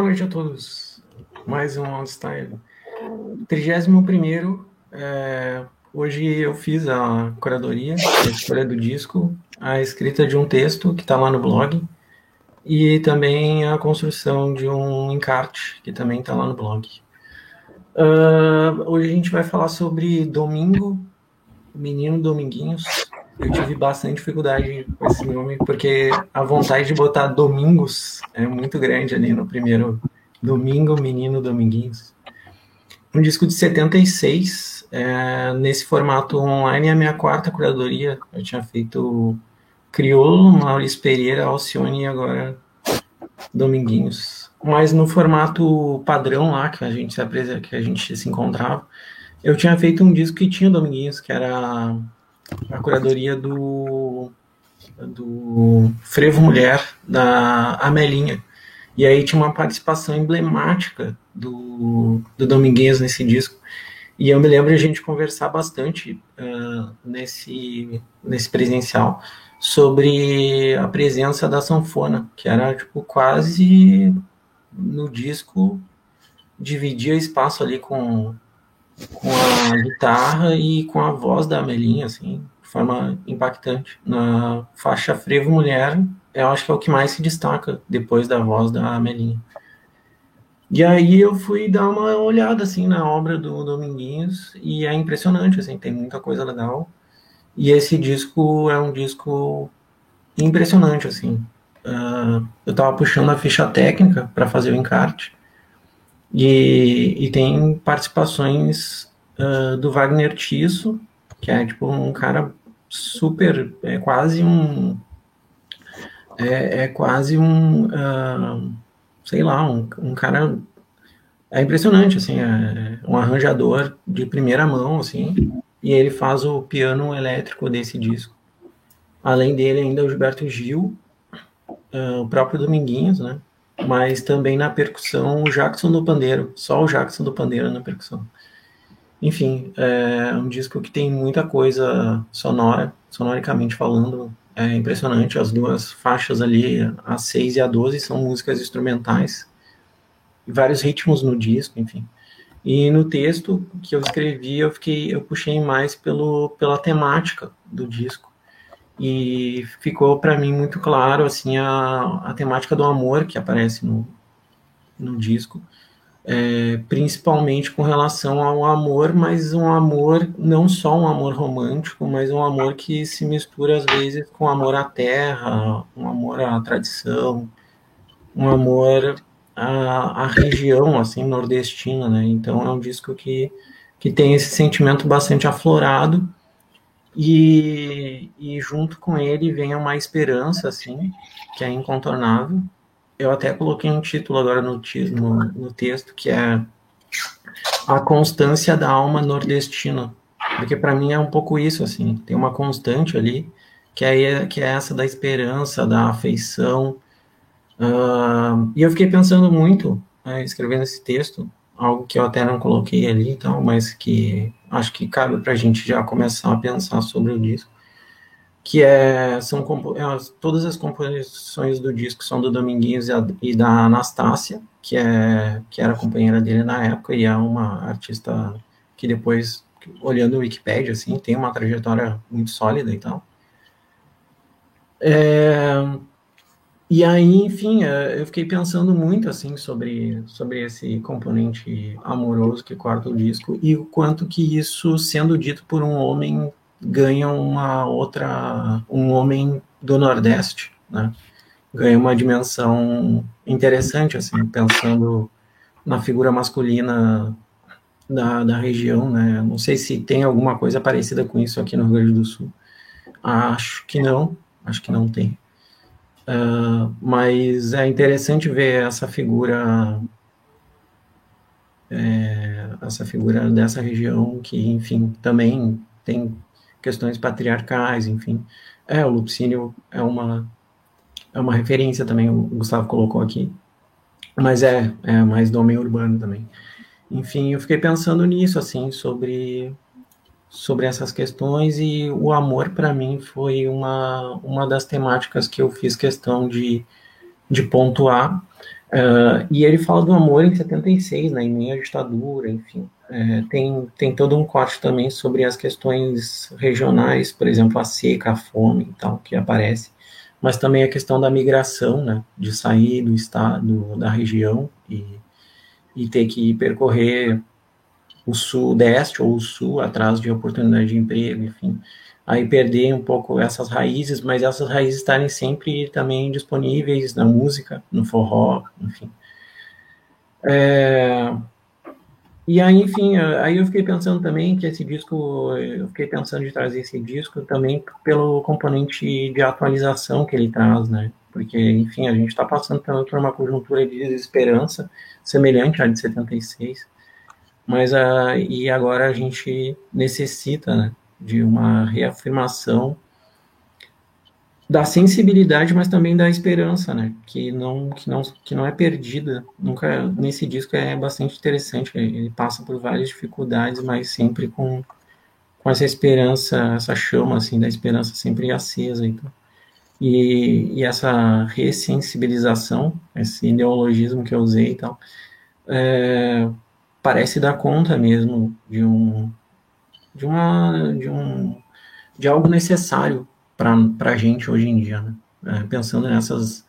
Boa noite a todos. Mais um On Style. 31 é, hoje eu fiz a curadoria, a escolha do disco, a escrita de um texto que está lá no blog e também a construção de um encarte que também está lá no blog. Uh, hoje a gente vai falar sobre Domingo, Menino Dominguinhos. Eu tive bastante dificuldade com esse nome, porque a vontade de botar Domingos é muito grande ali no primeiro Domingo, Menino Dominguinhos. Um disco de 76, é, nesse formato online, é a minha quarta curadoria. Eu tinha feito Criolo, Maurício Pereira, Alcione e agora Dominguinhos. Mas no formato padrão lá, que a gente se, que a gente se encontrava, eu tinha feito um disco que tinha Dominguinhos, que era a curadoria do, do Frevo Mulher, da Amelinha. E aí tinha uma participação emblemática do, do Dominguinhos nesse disco. E eu me lembro de a gente conversar bastante uh, nesse, nesse presencial sobre a presença da sanfona, que era tipo quase no disco dividia espaço ali com com a guitarra e com a voz da Amelinha, assim, de forma impactante. Na faixa Frevo Mulher, eu acho que é o que mais se destaca depois da voz da Amelinha. E aí eu fui dar uma olhada, assim, na obra do Dominguinhos, e é impressionante, assim, tem muita coisa legal. E esse disco é um disco impressionante, assim. Uh, eu tava puxando a ficha técnica para fazer o encarte, e, e tem participações uh, do Wagner Tiso, que é tipo um cara super, é quase um, é, é quase um, uh, sei lá, um, um, cara, é impressionante, assim, é um arranjador de primeira mão, assim, e ele faz o piano elétrico desse disco. Além dele ainda o Gilberto Gil, uh, o próprio Dominguinhos, né, mas também na percussão o Jackson do pandeiro, só o Jackson do pandeiro na percussão. Enfim, é um disco que tem muita coisa sonora, sonoricamente falando, é impressionante. As duas faixas ali, a 6 e a 12, são músicas instrumentais, vários ritmos no disco, enfim. E no texto que eu escrevi, eu fiquei, eu puxei mais pelo, pela temática do disco e ficou para mim muito claro assim a, a temática do amor que aparece no, no disco, é, principalmente com relação ao amor, mas um amor não só um amor romântico, mas um amor que se mistura às vezes com amor à terra, um amor à tradição, um amor à, à região assim nordestina, né? Então é um disco que que tem esse sentimento bastante aflorado e, e junto com ele vem uma esperança, assim, que é incontornável. Eu até coloquei um título agora no, no, no texto, que é A Constância da Alma Nordestina. Porque para mim é um pouco isso, assim, tem uma constante ali, que é, que é essa da esperança, da afeição. Uh, e eu fiquei pensando muito, né, escrevendo esse texto, algo que eu até não coloquei ali, então, mas que acho que cabe para a gente já começar a pensar sobre o disco, que é, são é, todas as composições do disco são do Dominguinhos e, da Anastácia, que, é, que era companheira dele na época e é uma artista que depois, olhando o Wikipedia, assim, tem uma trajetória muito sólida e tal. É, e aí, enfim, é, eu fiquei pensando muito assim sobre, sobre esse componente amoroso que corta o disco e o quanto que isso, sendo dito por um homem, ganha uma outra, um homem do Nordeste, né? Ganha uma dimensão interessante, assim, pensando na figura masculina da, da região, né? Não sei se tem alguma coisa parecida com isso aqui no Rio Grande do Sul. Acho que não, acho que não tem. Uh, mas é interessante ver essa figura é, essa figura dessa região que, enfim, também tem questões patriarcais, enfim. É, o Lupicínio é uma é uma referência também, o Gustavo colocou aqui, mas é, é mais do homem urbano também. Enfim, eu fiquei pensando nisso, assim, sobre sobre essas questões e o amor para mim foi uma, uma das temáticas que eu fiz questão de, de pontuar. Uh, e ele fala do amor em 76, né, em meio à ditadura, enfim. É, tem, tem todo um corte também sobre as questões regionais, por exemplo, a seca, a fome e tal, que aparece, mas também a questão da migração, né, de sair do estado, da região e, e ter que percorrer o sudeste ou o sul atrás de oportunidade de emprego, enfim aí perder um pouco essas raízes, mas essas raízes estarem sempre também disponíveis na música, no forró, enfim. É, e aí, enfim, aí eu fiquei pensando também que esse disco, eu fiquei pensando de trazer esse disco também pelo componente de atualização que ele traz, né? Porque, enfim, a gente está passando por uma conjuntura de desesperança semelhante à de 76, mas uh, e agora a gente necessita, né? de uma reafirmação da sensibilidade, mas também da esperança, né? Que não, que não, que não é perdida. Nunca nesse disco é bastante interessante. Ele passa por várias dificuldades, mas sempre com, com essa esperança, essa chama assim da esperança sempre acesa. Então. E, e essa ressensibilização, esse neologismo que eu usei e tal, é, parece dar conta mesmo de um de uma de um de algo necessário para a gente hoje em dia, né? é, pensando nessas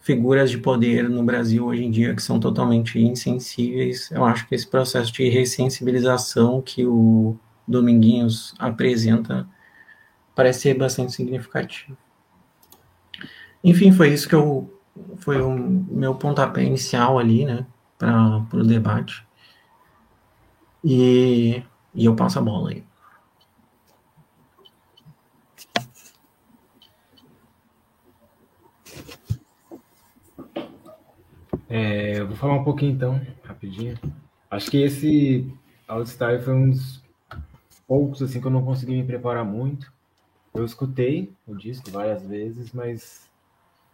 figuras de poder no Brasil hoje em dia que são totalmente insensíveis, eu acho que esse processo de ressensibilização que o Dominguinhos apresenta parece ser bastante significativo. Enfim, foi isso que eu foi o meu pontapé inicial ali, né, para o debate. E e eu passo a bola aí. É, eu vou falar um pouquinho então, rapidinho. Acho que esse Outstar foi um dos poucos assim que eu não consegui me preparar muito. Eu escutei o disco várias vezes, mas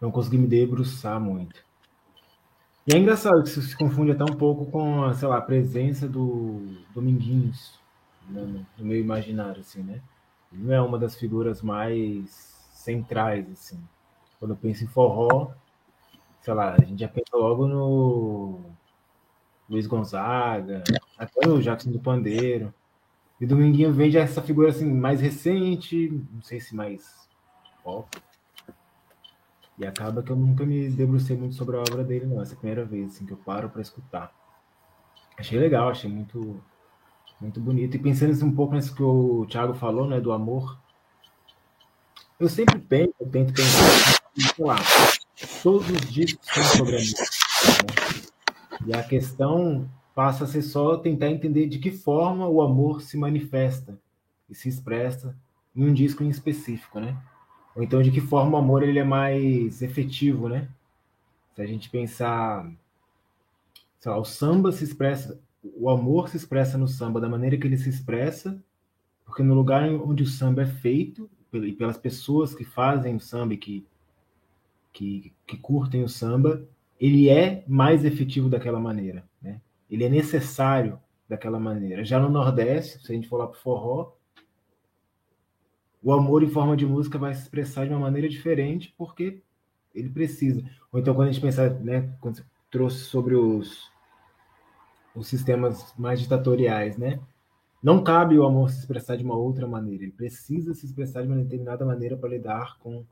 não consegui me debruçar muito. E é engraçado que isso se confunde até um pouco com, sei lá, a presença do Dominguinhos no, no meu imaginário, assim, né? Ele não é uma das figuras mais centrais, assim. Quando eu penso em forró, sei lá, a gente já pensa logo no Luiz Gonzaga, até o Jackson do Pandeiro. E Dominguinho vem já essa figura assim mais recente, não sei se mais pop. E acaba que eu nunca me debrucei muito sobre a obra dele, não. Essa é a primeira vez assim, que eu paro para escutar. Achei legal, achei muito muito bonito. E pensando um pouco nisso que o Thiago falou, né, do amor, eu sempre penso, eu tento pensar, sei lá, todos os discos são sobre amor. Né? E a questão passa a ser só tentar entender de que forma o amor se manifesta e se expressa em um disco em específico, né? Ou então de que forma o amor ele é mais efetivo, né? Se a gente pensar, sei lá, o samba se expressa o amor se expressa no samba da maneira que ele se expressa, porque no lugar onde o samba é feito, e pelas pessoas que fazem o samba e que, que, que curtem o samba, ele é mais efetivo daquela maneira. Né? Ele é necessário daquela maneira. Já no Nordeste, se a gente for lá para o forró, o amor em forma de música vai se expressar de uma maneira diferente, porque ele precisa. Ou então, quando a gente pensar, né, quando você trouxe sobre os, os sistemas mais ditatoriais, né? Não cabe o amor se expressar de uma outra maneira. Ele precisa se expressar de uma determinada maneira para lidar com,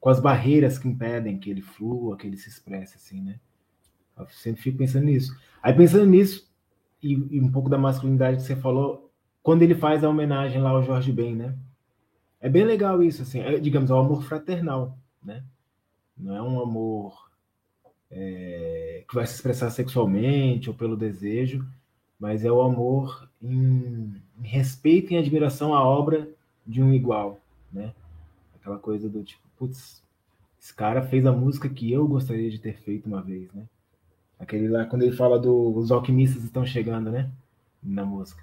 com as barreiras que impedem que ele flua, que ele se expresse, assim, né? Eu sempre fico pensando nisso. Aí pensando nisso e, e um pouco da masculinidade que você falou, quando ele faz a homenagem lá ao Jorge Ben, né? É bem legal isso, assim, é, digamos, é um amor fraternal, né? Não é um amor é, que vai se expressar sexualmente ou pelo desejo, mas é o amor em, em respeito e admiração à obra de um igual, né? Aquela coisa do tipo, putz, esse cara fez a música que eu gostaria de ter feito uma vez, né? Aquele lá, quando ele fala dos do, alquimistas estão chegando, né? Na música.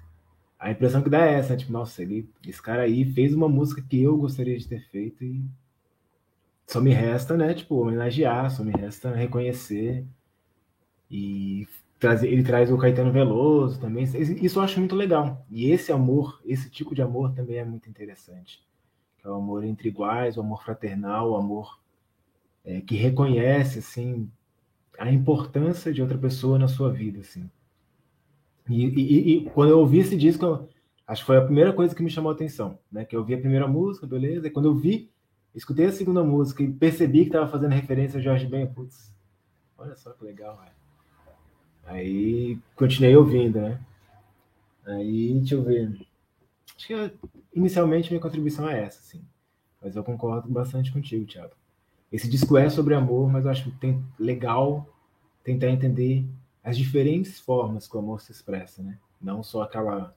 A impressão que dá é essa, tipo, nossa, ele, esse cara aí fez uma música que eu gostaria de ter feito e só me resta, né, tipo, homenagear, só me resta reconhecer. E trazer, ele traz o Caetano Veloso também. Isso eu acho muito legal. E esse amor, esse tipo de amor também é muito interessante. É o amor entre iguais, o amor fraternal, o amor é, que reconhece, assim. a importância de outra pessoa na sua vida, assim. E, e, e quando eu ouvi esse disco, eu, acho que foi a primeira coisa que me chamou a atenção, né? Que eu vi a primeira música, beleza, e quando eu vi, escutei a segunda música e percebi que estava fazendo referência a Jorge Ben, putz, olha só que legal, velho. Aí continuei ouvindo, né? Aí, deixa eu ver. Acho que inicialmente minha contribuição é essa, sim. Mas eu concordo bastante contigo, Thiago. Esse disco é sobre amor, mas eu acho que tem legal tentar entender as diferentes formas que o amor se expressa, né? Não só aquela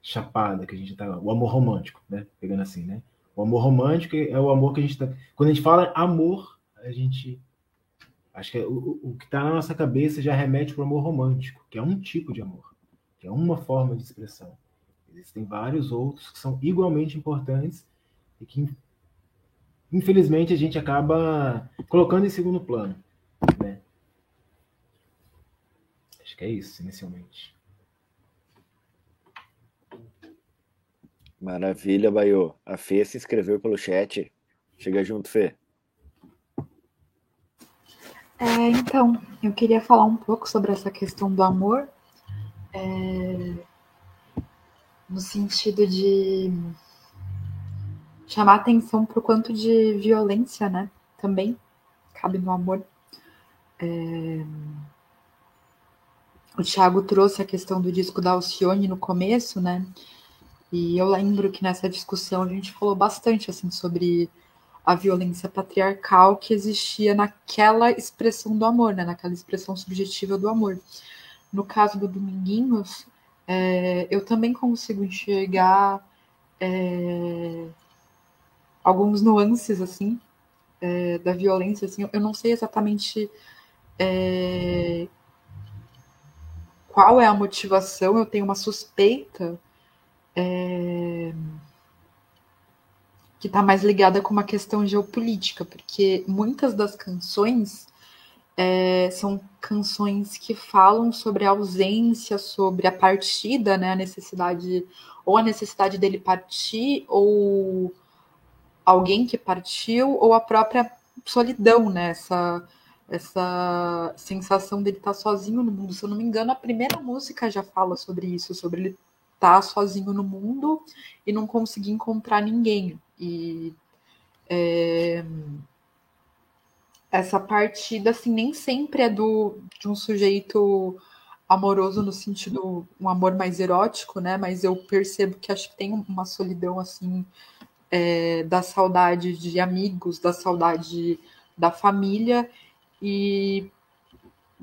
chapada que a gente tá, o amor romântico, né? Pegando assim, né? O amor romântico é o amor que a gente tá, quando a gente fala amor, a gente acho que é, o, o que está na nossa cabeça já remete para o amor romântico, que é um tipo de amor, que é uma forma de expressão. Existem vários outros que são igualmente importantes e que infelizmente a gente acaba colocando em segundo plano, né? Que é isso inicialmente. Maravilha, Baiô. A Fê se inscreveu pelo chat. Chega junto, Fê. É, então, eu queria falar um pouco sobre essa questão do amor, é, no sentido de chamar atenção para o quanto de violência, né? Também cabe no amor. É, o Thiago trouxe a questão do disco da Alcione no começo, né? E eu lembro que nessa discussão a gente falou bastante assim sobre a violência patriarcal que existia naquela expressão do amor, né? Naquela expressão subjetiva do amor. No caso do Dominguinhos, é, eu também consigo enxergar é, alguns nuances assim é, da violência. Assim, eu não sei exatamente é, qual é a motivação. Eu tenho uma suspeita é, que está mais ligada com uma questão geopolítica, porque muitas das canções é, são canções que falam sobre a ausência, sobre a partida, né, a necessidade, ou a necessidade dele partir, ou alguém que partiu, ou a própria solidão, né, essa sensação dele estar tá sozinho no mundo. Se eu não me engano, a primeira música já fala sobre isso, sobre ele estar tá sozinho no mundo e não conseguir encontrar ninguém. E é, essa partida assim nem sempre é do de um sujeito amoroso no sentido um amor mais erótico, né? Mas eu percebo que acho que tem uma solidão assim é, da saudade de amigos, da saudade da família e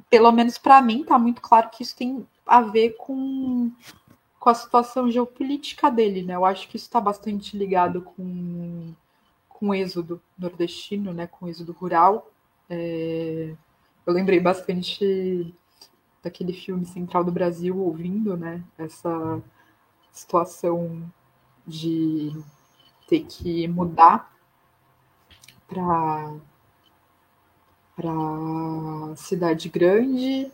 pelo menos para mim tá muito claro que isso tem a ver com com a situação geopolítica dele, né? Eu acho que isso está bastante ligado com, com o êxodo nordestino, né? Com o êxodo rural. É... Eu lembrei bastante daquele filme Central do Brasil, ouvindo, né? Essa situação de ter que mudar para para cidade grande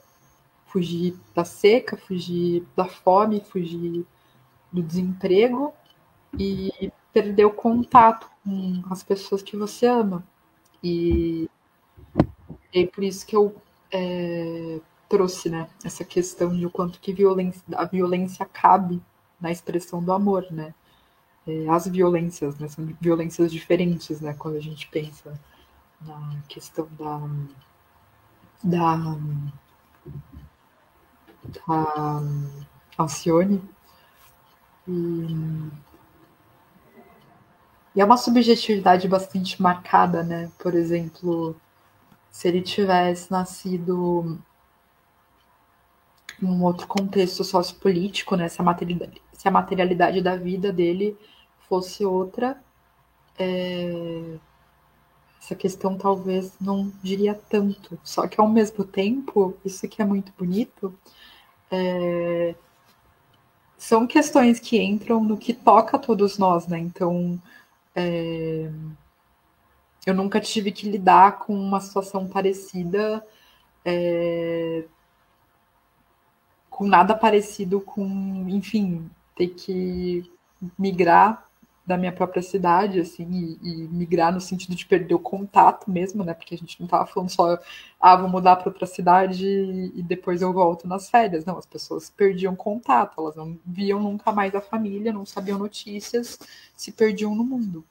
fugir da seca, fugir da fome, fugir do desemprego e perder o contato com as pessoas que você ama. E é por isso que eu é, trouxe né, essa questão de o quanto que violência, a violência cabe na expressão do amor, né? É, as violências, né, são violências diferentes, né? Quando a gente pensa na questão da, da a Alcione. E, e é uma subjetividade bastante marcada, né? Por exemplo, se ele tivesse nascido em um outro contexto sociopolítico, né? Se a materialidade, se a materialidade da vida dele fosse outra, é, essa questão talvez não diria tanto. Só que ao mesmo tempo, isso que é muito bonito, é, são questões que entram no que toca a todos nós, né? Então, é, eu nunca tive que lidar com uma situação parecida, é, com nada parecido com, enfim, ter que migrar da minha própria cidade, assim, e, e, migrar no sentido de perder o contato mesmo, né? Porque a gente não estava falando só, ah, vou mudar para outra cidade e, e depois eu volto nas férias. Não, as pessoas perdiam contato, elas não viam nunca mais a família, não sabiam notícias, se perdiam no mundo.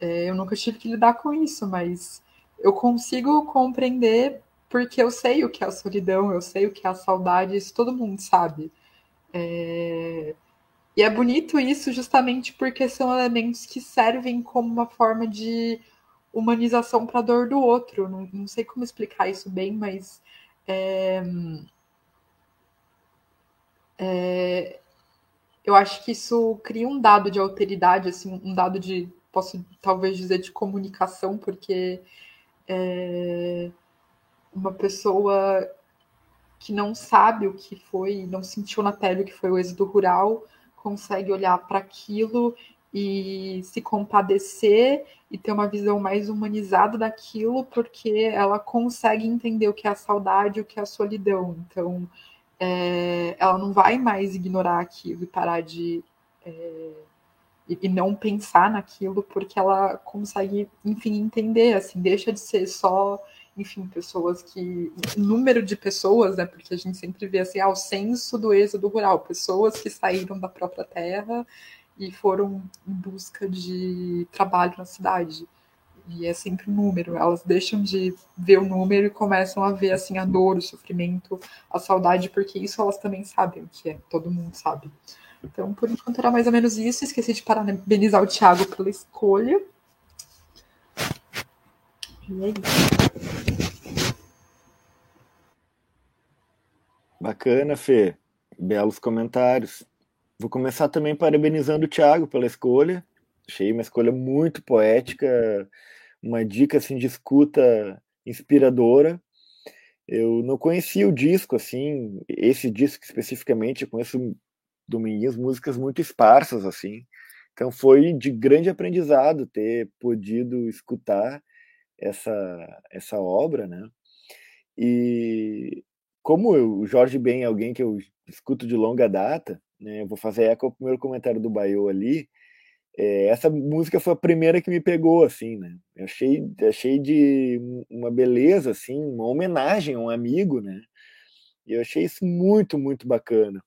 É, eu nunca tive que lidar com isso, mas eu consigo compreender porque eu sei o que é a solidão, eu sei o que é a saudade, isso todo mundo sabe. É... E é bonito isso justamente porque são elementos que servem como uma forma de humanização para a dor do outro. Não, não, sei como explicar isso bem, mas é... É... eu acho que isso cria um dado de alteridade, assim, um dado de, posso talvez dizer, de comunicação, porque é... uma pessoa que não sabe o que foi, não sentiu na pele o que foi o êxodo rural, consegue olhar para aquilo e se compadecer e ter uma visão mais humanizada daquilo, porque ela consegue entender o que é a saudade, o que é a solidão. Então, é, ela não vai mais ignorar aquilo e parar de. É, e, não pensar naquilo, porque ela consegue, enfim, entender, assim, deixa de ser só enfim, pessoas que. número de pessoas, né? Porque a gente sempre vê assim, ah, o censo do êxodo rural, pessoas que saíram da própria terra e foram em busca de trabalho na cidade. E é sempre um número. Elas deixam de ver o número e começam a ver assim a dor, o sofrimento, a saudade, porque isso elas também sabem o que é, todo mundo sabe. Então, por enquanto era mais ou menos isso. Esqueci de parabenizar o Thiago pela escolha. E é isso. Bacana, Fê. Belos comentários. Vou começar também parabenizando o Thiago pela escolha. Achei uma escolha muito poética, uma dica assim de escuta inspiradora. Eu não conhecia o disco assim, esse disco especificamente, eu conheço Dominguinhos músicas muito esparsas assim. Então foi de grande aprendizado ter podido escutar essa, essa obra, né? E como eu, o Jorge Ben é alguém que eu escuto de longa data, né? Eu vou fazer eco ao primeiro comentário do Baio ali. É, essa música foi a primeira que me pegou, assim, né? Eu achei, achei de uma beleza, assim, uma homenagem a um amigo, né? E eu achei isso muito, muito bacana.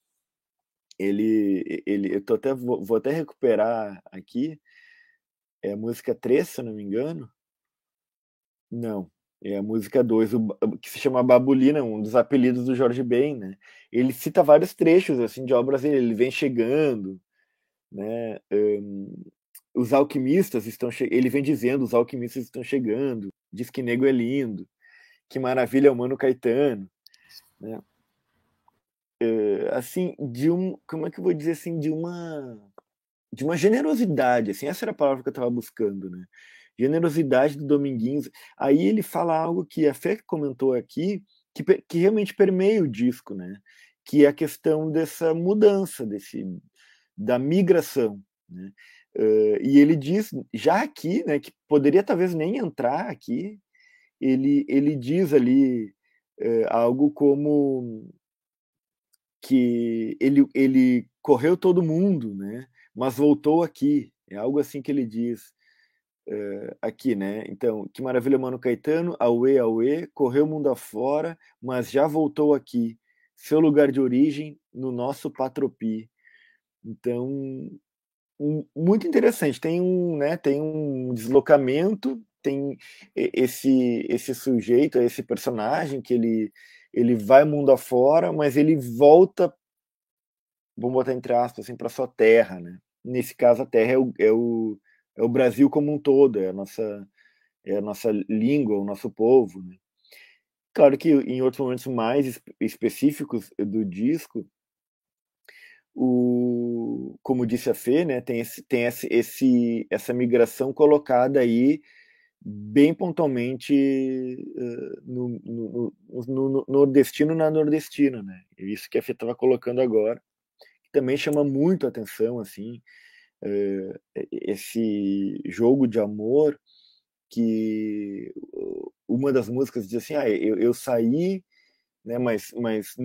Ele, ele, eu tô até, vou, vou até recuperar aqui, é a música 3, se não me engano, não, é a música 2, que se chama Babulina, um dos apelidos do Jorge Ben, né? Ele cita vários trechos assim de obras dele, ele vem chegando, né? Um, os alquimistas estão che... ele vem dizendo, os alquimistas estão chegando, diz que nego é lindo, que maravilha é o Mano Caetano, né? Assim, de um, como é que eu vou dizer assim, de uma de uma generosidade, assim, essa era a palavra que eu estava buscando, né? Generosidade do Dominguinhos. Aí ele fala algo que a Fê comentou aqui, que, que realmente permeia o disco, né? Que é a questão dessa mudança, desse, da migração, né? Uh, e ele diz, já aqui, né, que poderia talvez nem entrar aqui, ele, ele diz ali uh, algo como que ele, ele correu todo mundo, né, mas voltou aqui. É algo assim que ele diz uh, aqui, né? Então, que maravilha, Mano Caetano, Aue, Aue, correu o mundo afora, mas já voltou aqui. Seu lugar de origem no nosso Patropi. Então, um, muito interessante. Tem um, né, tem um deslocamento, tem esse esse sujeito, esse personagem que ele ele vai mundo afora, mas ele volta, vamos botar entre aspas, assim, para sua terra, né? Nesse caso, a terra é o, é o, é o Brasil como um todo, é a nossa, é a nossa língua, o nosso povo. Né? Claro que em outros momentos mais específicos do disco, o, como disse a Fê, né, tem, esse, tem esse, esse, essa migração colocada aí bem pontualmente uh, no, no, no, no, nordestino na nordestina, né? Isso que a Fê estava colocando agora, que também chama muito atenção, assim, esse jogo de amor que uma das músicas diz assim, ah, eu, eu saí, né, mas, mas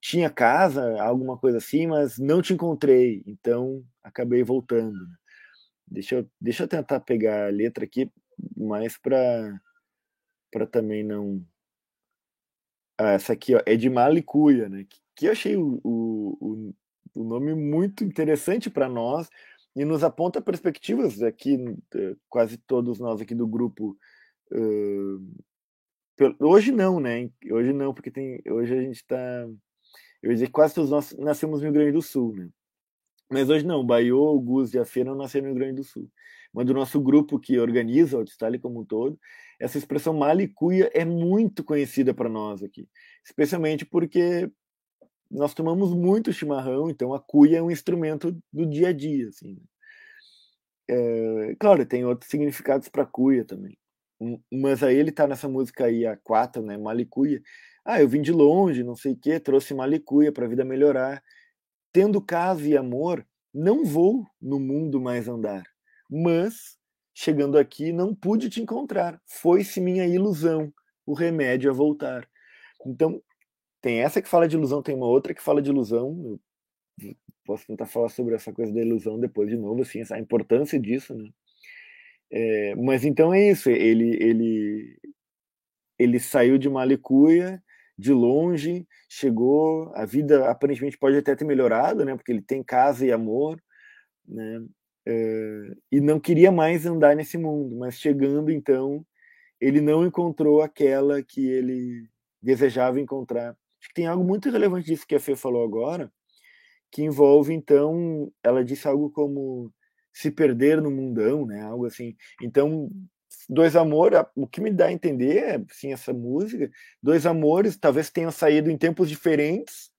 tinha casa, alguma coisa assim, mas não te encontrei, então acabei voltando. Né? Deixa eu, deixa eu tentar pegar a letra aqui, mais para para também não. Ah, essa aqui ó, é de Malicuia, né? Que, que eu achei o, o nome muito interessante para nós e nos aponta perspectivas aqui, eh, quase todos nós aqui do grupo. Hoje não, né? Hoje não, porque tem, hoje a gente está. Eu ia dizer que quase todos nós nascemos no Rio Grande do Sul, né? Mas hoje não, o Baiô, o Gus e a Fê não nasceram no Rio Grande do Sul. Mas do nosso grupo que organiza o Outstyle como um todo, essa expressão malicuia é muito conhecida para nós aqui. Especialmente porque nós tomamos muito chimarrão, então a cuia é um instrumento do dia a dia. Assim. É, claro, tem outros significados para cuia também. Mas aí ele está nessa música aí, a quatro, né? Malicuia. Ah, eu vim de longe, não sei o quê, trouxe malicuia para a vida melhorar Tendo casa e amor, não vou no mundo mais andar. Mas, chegando aqui, não pude te encontrar. Foi-se minha ilusão, o remédio a voltar. Então, tem essa que fala de ilusão, tem uma outra que fala de ilusão. Eu posso tentar falar sobre essa coisa da ilusão depois de novo, assim, a importância disso, né? É, mas então é isso, ele, ele, ele saiu de Malicuia de longe, chegou, a vida aparentemente pode até ter melhorado, né, porque ele tem casa e amor, né, é, e não queria mais andar nesse mundo, mas chegando então, ele não encontrou aquela que ele desejava encontrar. Acho que tem algo muito relevante disso que a Fê falou agora, que envolve então, ela disse algo como se perder no mundão, né, algo assim. Então, Dois Amores, o que me dá a entender é, sim, essa música, Dois Amores talvez tenham saído em tempos diferentes,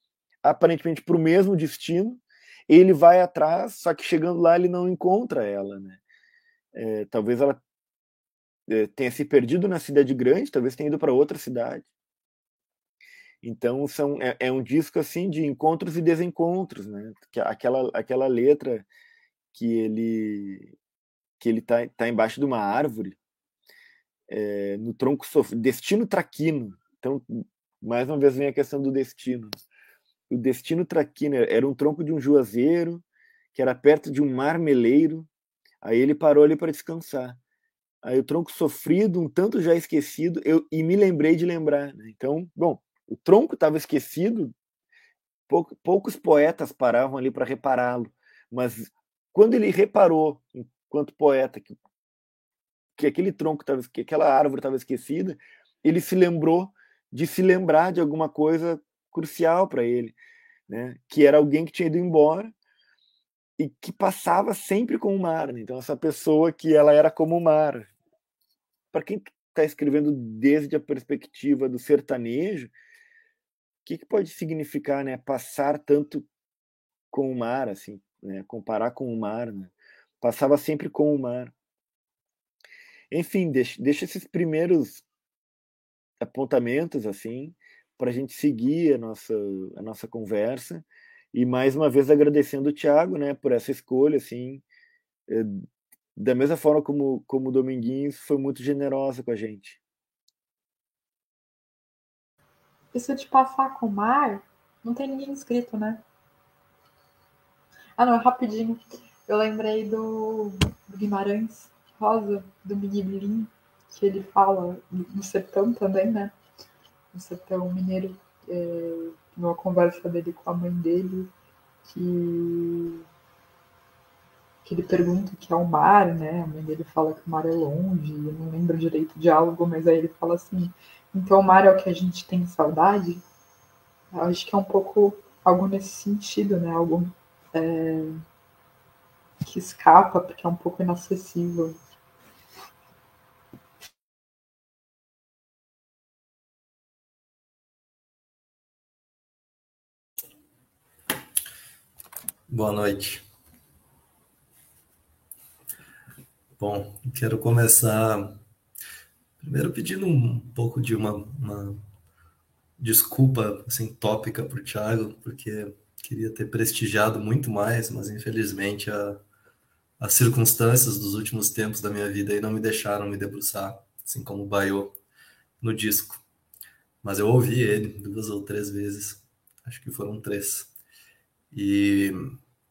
aparentemente para o mesmo destino, ele vai atrás, só que chegando lá ele não encontra ela, né? É, talvez ela é, tenha se perdido na cidade grande, talvez tenha ido para outra cidade. Então são, é, é, um disco assim de encontros e desencontros, né? Aquela, aquela letra que ele que ele tá, tá embaixo de uma árvore é, no tronco sofrido, destino traquino. Então, mais uma vez vem a questão do destino. O destino traquino era um tronco de um juazeiro que era perto de um marmeleiro. Aí ele parou ali para descansar. Aí o tronco sofrido, um tanto já esquecido, eu e me lembrei de lembrar. Né? Então, bom, o tronco estava esquecido. Poucos, poetas paravam ali para repará-lo, mas quando ele reparou, enquanto poeta, que que aquele tronco tava, que aquela árvore estava esquecida, ele se lembrou de se lembrar de alguma coisa crucial para ele, né? Que era alguém que tinha ido embora e que passava sempre com o mar. Né? Então essa pessoa que ela era como o mar. Para quem está escrevendo desde a perspectiva do sertanejo, que, que pode significar, né? Passar tanto com o mar, assim, né? Comparar com o mar, né? Passava sempre com o mar. Enfim, deixa, deixa esses primeiros apontamentos assim para a gente seguir a nossa, a nossa conversa e mais uma vez agradecendo o Thiago, né, por essa escolha assim, é, da mesma forma como como o Dominguinhos foi muito generosa com a gente. Isso de passar com o mar, não tem ninguém inscrito, né? Ah, não, rapidinho. Eu lembrei do, do Guimarães Rosa, do Miguelinho, que ele fala no sertão também, né? No sertão mineiro, é, numa conversa dele com a mãe dele, que, que ele pergunta que é o mar, né? A mãe dele fala que o mar é longe, eu não lembro direito o diálogo, mas aí ele fala assim, então o mar é o que a gente tem saudade? Eu acho que é um pouco algo nesse sentido, né? Algo é, que escapa, porque é um pouco inacessível. Boa noite. Bom, quero começar primeiro pedindo um pouco de uma, uma desculpa assim, tópica para o Thiago, porque queria ter prestigiado muito mais, mas infelizmente a, as circunstâncias dos últimos tempos da minha vida aí não me deixaram me debruçar, assim como o Baiô, no disco. Mas eu ouvi ele duas ou três vezes, acho que foram três. E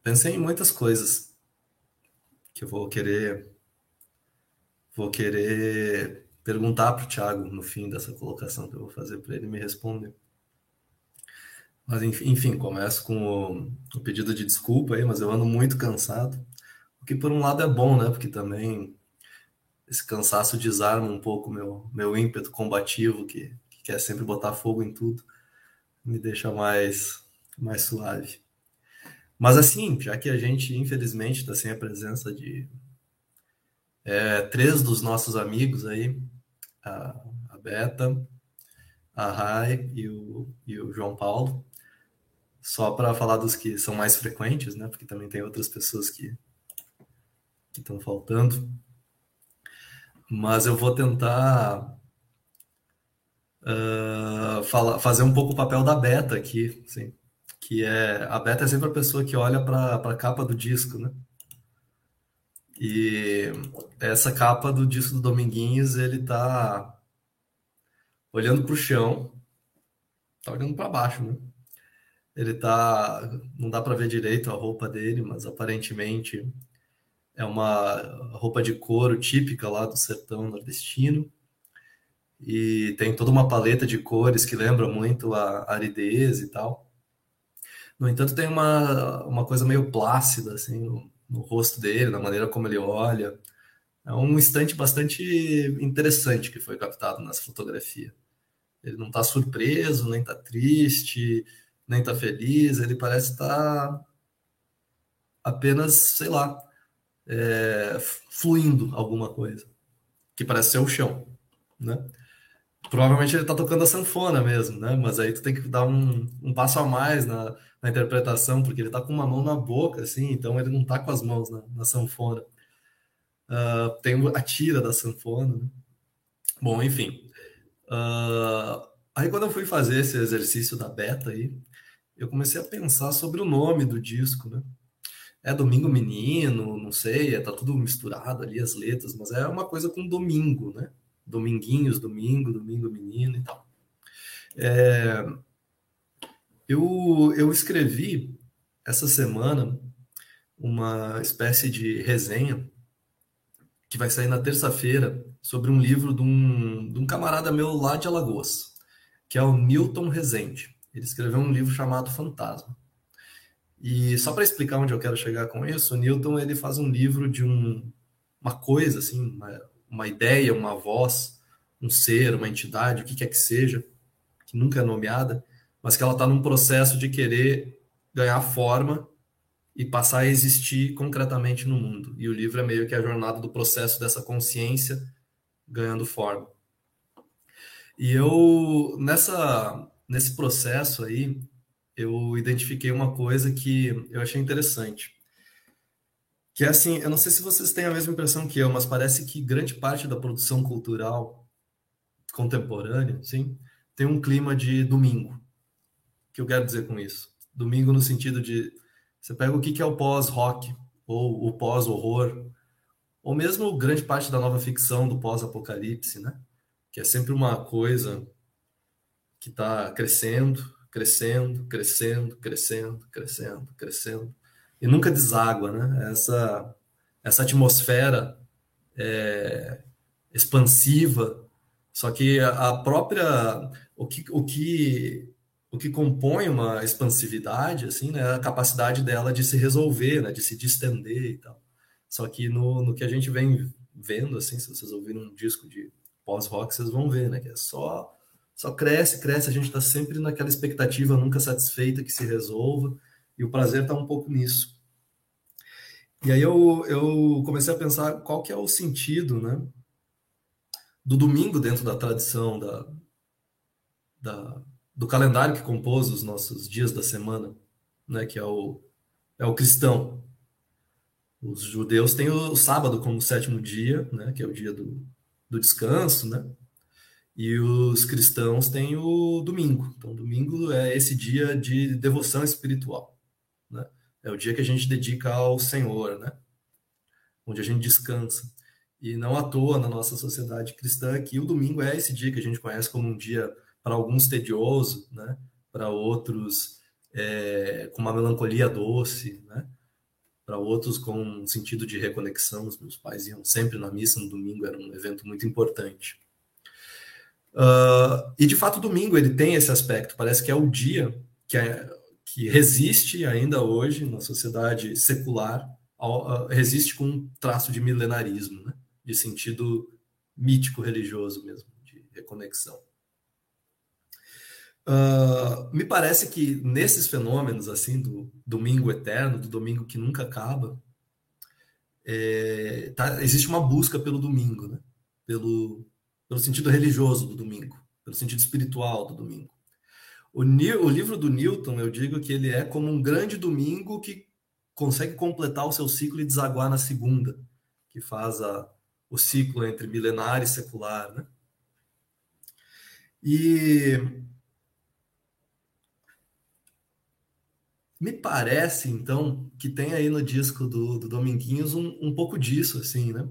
pensei em muitas coisas que eu vou querer vou querer perguntar para o Thiago no fim dessa colocação que eu vou fazer para ele me responder. Mas enfim, começo com o, o, pedido de desculpa aí, mas eu ando muito cansado. O que por um lado é bom, né? Porque também esse cansaço desarma um pouco meu meu ímpeto combativo que, que quer sempre botar fogo em tudo, me deixa mais mais suave. Mas assim, já que a gente infelizmente está sem a presença de é, três dos nossos amigos aí, a, a Beta, a Rai e o, e o João Paulo, só para falar dos que são mais frequentes, né? Porque também tem outras pessoas que estão faltando. Mas eu vou tentar uh, falar, fazer um pouco o papel da Beta aqui, assim, que é a Beta é sempre a pessoa que olha para a capa do disco, né? E essa capa do disco do Dominguinhos, ele tá olhando para o chão, tá olhando para baixo, né? Ele tá. Não dá para ver direito a roupa dele, mas aparentemente é uma roupa de couro típica lá do sertão nordestino. E tem toda uma paleta de cores que lembra muito a aridez e tal. No entanto, tem uma, uma coisa meio plácida assim, no, rosto dele, na maneira como ele olha. É um instante bastante interessante que foi captado nessa fotografia. Ele não está surpreso, nem está triste, nem tá feliz, ele parece estar tá apenas, sei lá, é, fluindo alguma coisa, que parece ser o chão, né? Provavelmente ele tá tocando a sanfona mesmo, né? Mas aí tu tem que dar um, um passo a mais na, na, interpretação, porque ele tá com uma mão na boca, assim, então ele não tá com as mãos na, na sanfona. Uh, tem a tira da sanfona, né? Bom, enfim. Uh, aí quando eu fui fazer esse exercício da beta aí, eu comecei a pensar sobre o nome do disco, né? É Domingo Menino, não sei, é, tá tudo misturado ali as letras, mas é uma coisa com domingo, né? Dominguinhos, domingo, domingo menino e tal. É, eu, eu escrevi essa semana uma espécie de resenha que vai sair na terça-feira sobre um livro de um, de um camarada meu lá de Alagoas, que é o Newton Rezende. Ele escreveu um livro chamado Fantasma. E só para explicar onde eu quero chegar com isso, o Newton ele faz um livro de um, uma coisa, assim, uma, uma ideia, uma voz, um ser, uma entidade, o que quer que seja, que nunca é nomeada, mas que ela está num processo de querer ganhar forma e passar a existir concretamente no mundo. E o livro é meio que a jornada do processo dessa consciência ganhando forma. E eu, nessa nesse processo aí, eu identifiquei uma coisa que eu achei interessante. Que é assim, eu não sei se vocês têm a mesma impressão que eu, mas parece que grande parte da produção cultural contemporânea, sim, tem um clima de domingo. Que eu quero dizer com isso? Domingo no sentido de você pega o que é o pós-rock ou o pós-horror, ou mesmo grande parte da nova ficção do pós-apocalipse, né? Que é sempre uma coisa que está crescendo, crescendo, crescendo, crescendo, crescendo, crescendo, e nunca deságua, né? Essa, essa atmosfera é, expansiva, só que a própria, o que, o que, o que compõe uma expansividade, assim, né, é a capacidade dela de se resolver, né, de se distender e tal. Só que no, no que a gente vem vendo, assim, se vocês ouviram um disco de pós-rock, vocês vão ver, né, que é só só cresce, cresce, a gente está sempre naquela expectativa nunca satisfeita que se resolva, e o prazer está um pouco nisso. E aí eu, eu comecei a pensar qual que é o sentido né, do domingo dentro da tradição da, da, do calendário que compôs os nossos dias da semana, né, que é o, é o cristão. Os judeus têm o, o sábado como sétimo dia, né, que é o dia do, do descanso, né? E os cristãos têm o domingo. Então, domingo é esse dia de devoção espiritual. Né? É o dia que a gente dedica ao Senhor, né? onde a gente descansa. E não à toa na nossa sociedade cristã que o domingo é esse dia que a gente conhece como um dia, para alguns, tedioso, né? para outros, é, com uma melancolia doce. Né? para outros com um sentido de reconexão. Os meus pais iam sempre na missa no domingo, era um evento muito importante. Uh, e de fato, o domingo ele tem esse aspecto, parece que é o dia que, é, que resiste ainda hoje na sociedade secular, ao, resiste com um traço de milenarismo, né? de sentido mítico religioso mesmo, de reconexão. Uh, me parece que nesses fenômenos assim do domingo eterno, do domingo que nunca acaba, é, tá, existe uma busca pelo domingo, né? pelo, pelo sentido religioso do domingo, pelo sentido espiritual do domingo. O, o livro do Newton, eu digo que ele é como um grande domingo que consegue completar o seu ciclo e desaguar na segunda, que faz a, o ciclo entre milenar e secular. Né? E Me parece, então, que tem aí no disco do, do Dominguinhos um, um pouco disso, assim, né?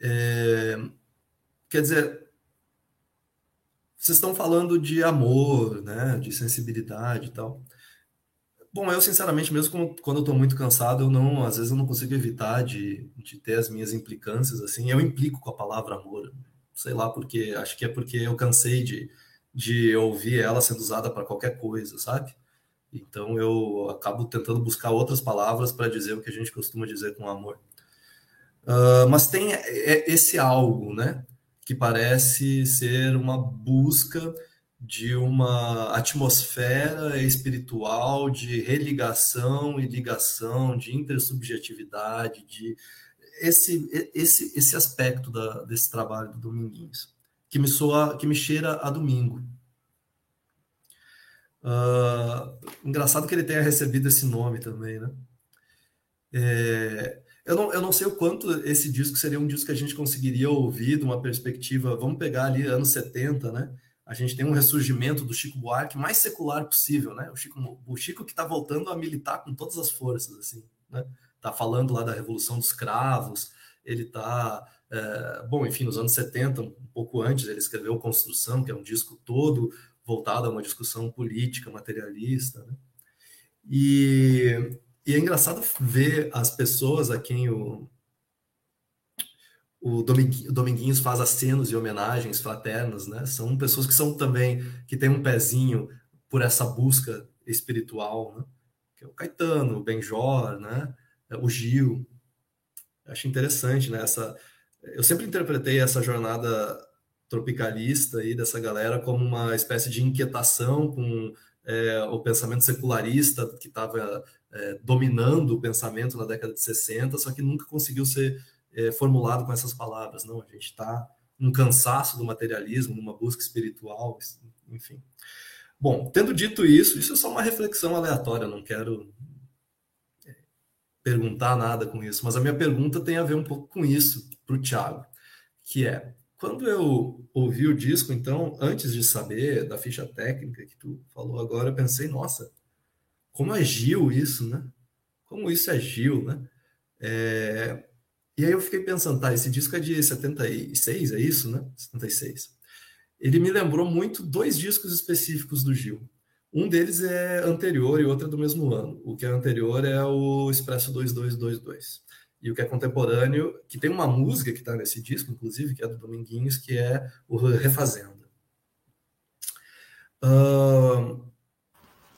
É, quer dizer, vocês estão falando de amor, né? De sensibilidade e tal. Bom, eu sinceramente, mesmo quando eu estou muito cansado, eu não, às vezes eu não consigo evitar de, de ter as minhas implicâncias, assim. Eu implico com a palavra amor. Sei lá porque, acho que é porque eu cansei de, de ouvir ela sendo usada para qualquer coisa, sabe? Então eu acabo tentando buscar outras palavras para dizer o que a gente costuma dizer com amor. Uh, mas tem esse algo, né? Que parece ser uma busca de uma atmosfera espiritual de religação e ligação, de intersubjetividade, de esse esse esse aspecto da, desse trabalho do Dominguinhos, que me soa, que me cheira a domingo. Uh, engraçado que ele tenha recebido esse nome também, né? É, eu, não, eu não sei o quanto esse disco seria um disco que a gente conseguiria ouvir de uma perspectiva. Vamos pegar ali anos 70, né? A gente tem um ressurgimento do Chico Buarque mais secular possível, né? O Chico, o Chico que está voltando a militar com todas as forças, assim, né? Tá falando lá da Revolução dos Cravos, ele tá. É, bom, enfim, nos anos 70, um pouco antes, ele escreveu Construção, que é um disco todo voltado a uma discussão política, materialista. Né? E, e, é engraçado ver as pessoas a quem o, o Dominguinhos faz acenos e homenagens fraternas, né? São pessoas que são também, que têm um pezinho por essa busca espiritual, né? Que é o Caetano, o Benjor, né? O Gil. Acho interessante, né? Essa, eu sempre interpretei essa jornada tropicalista aí dessa galera como uma espécie de inquietação com é, o pensamento secularista que estava é, dominando o pensamento na década de 60, só que nunca conseguiu ser é, formulado com essas palavras. Não, a gente está num cansaço do materialismo, numa busca espiritual, enfim. Bom, tendo dito isso, isso é só uma reflexão aleatória, não quero é, perguntar nada com isso, mas a minha pergunta tem a ver um pouco com isso para o Tiago, que é quando eu ouvi o disco, então, antes de saber da ficha técnica que tu falou agora, eu pensei, nossa, como é Gil isso, né? Como isso é Gil, né? É... E aí eu fiquei pensando, tá, esse disco é de 76, é isso, né? 76. Ele me lembrou muito dois discos específicos do Gil. Um deles é anterior e outro é do mesmo ano. O que é anterior é o Expresso 2222 e o que é contemporâneo, que tem uma música que está nesse disco, inclusive, que é do Dominguinhos, que é o Refazenda. Uh...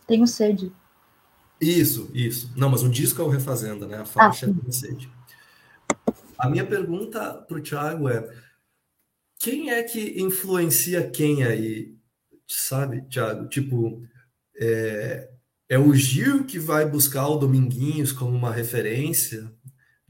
Tenho sede. Isso, isso. Não, mas o disco é o Refazenda, né? A faixa ah, é Tenho Sede. A minha pergunta para o Thiago é: quem é que influencia quem aí? Sabe, Thiago? Tipo, é, é o Gil que vai buscar o Dominguinhos como uma referência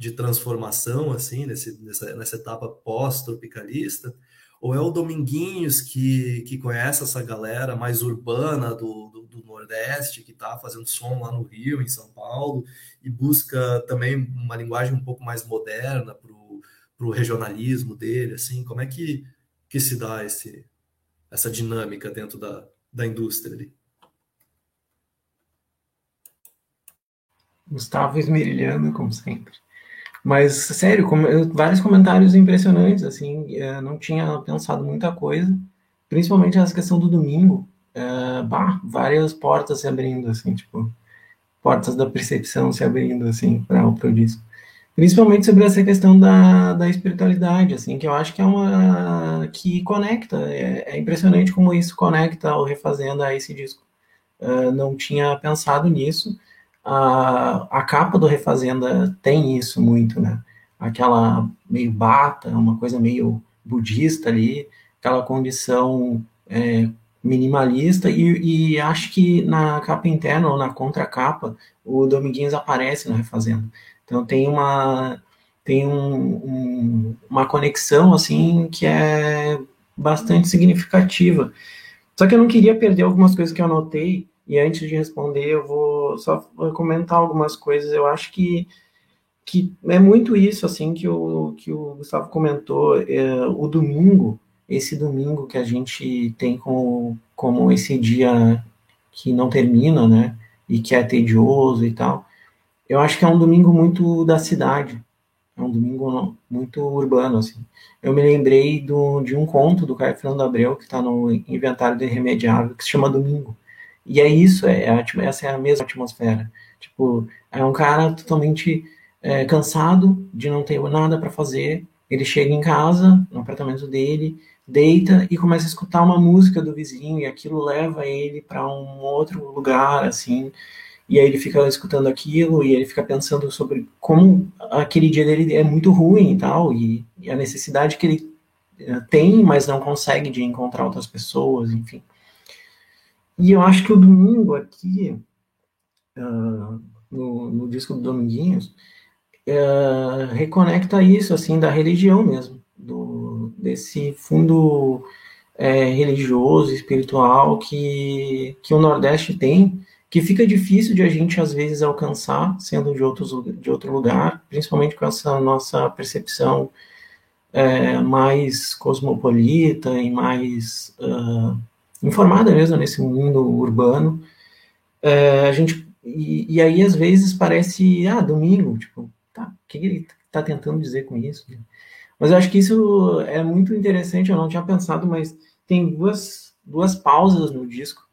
de transformação, assim, nesse, nessa, nessa etapa pós-tropicalista? Ou é o Dominguinhos que, que conhece essa galera mais urbana do, do, do Nordeste, que está fazendo som lá no Rio, em São Paulo, e busca também uma linguagem um pouco mais moderna para o regionalismo dele, assim? Como é que, que se dá esse, essa dinâmica dentro da, da indústria ali? Gustavo esmerilhando, como sempre. Mas, sério, vários comentários impressionantes, assim, é, não tinha pensado muita coisa, principalmente essa questão do domingo, é, bah, várias portas se abrindo, assim, tipo, portas da percepção se abrindo, assim, para o disco. Principalmente sobre essa questão da, da espiritualidade, assim, que eu acho que é uma... que conecta, é, é impressionante como isso conecta o Refazenda a esse disco. Uh, não tinha pensado nisso, a, a capa do Refazenda tem isso muito, né? Aquela meio bata, uma coisa meio budista ali, aquela condição é, minimalista, e, e, acho que na capa interna ou na contracapa, o Dominguinhos aparece no Refazenda. Então tem uma tem um, um, uma conexão assim que é bastante significativa. Só que eu não queria perder algumas coisas que eu anotei e antes de responder, eu vou só comentar algumas coisas. Eu acho que, que é muito isso, assim, que o, que o Gustavo comentou. É, o domingo, esse domingo que a gente tem como, como esse dia que não termina, né? E que é tedioso e tal. Eu acho que é um domingo muito da cidade. É um domingo muito urbano, assim. Eu me lembrei do, de um conto do Caio Fernando Abreu, que está no Inventário do Irremediável, que se chama Domingo e é isso, é, é, essa é a mesma atmosfera. Tipo, é um cara totalmente é, cansado de não ter nada para fazer. Ele chega em casa, no apartamento dele, deita e começa a escutar uma música do vizinho e aquilo leva ele para um outro lugar, assim. E aí ele fica escutando aquilo e ele fica pensando sobre como aquele dia dele é muito ruim e tal, e, e a necessidade que ele é, tem, mas não consegue de encontrar outras pessoas, enfim. E eu acho que o domingo aqui, uh, no, no, disco do Dominguinhos, uh, reconecta isso, assim, da religião mesmo, do, desse fundo é, religioso, espiritual que, que o Nordeste tem, que fica difícil de a gente, às vezes, alcançar, sendo de, outros, de outro lugar, principalmente com essa nossa percepção é, mais cosmopolita e mais... Uh, informada mesmo nesse mundo urbano. É, a gente e, e, aí às vezes parece ah domingo tipo tá o que ele está tentando dizer com isso? Mas eu acho que isso é muito interessante eu não tinha pensado mas tem duas duas pausas no disco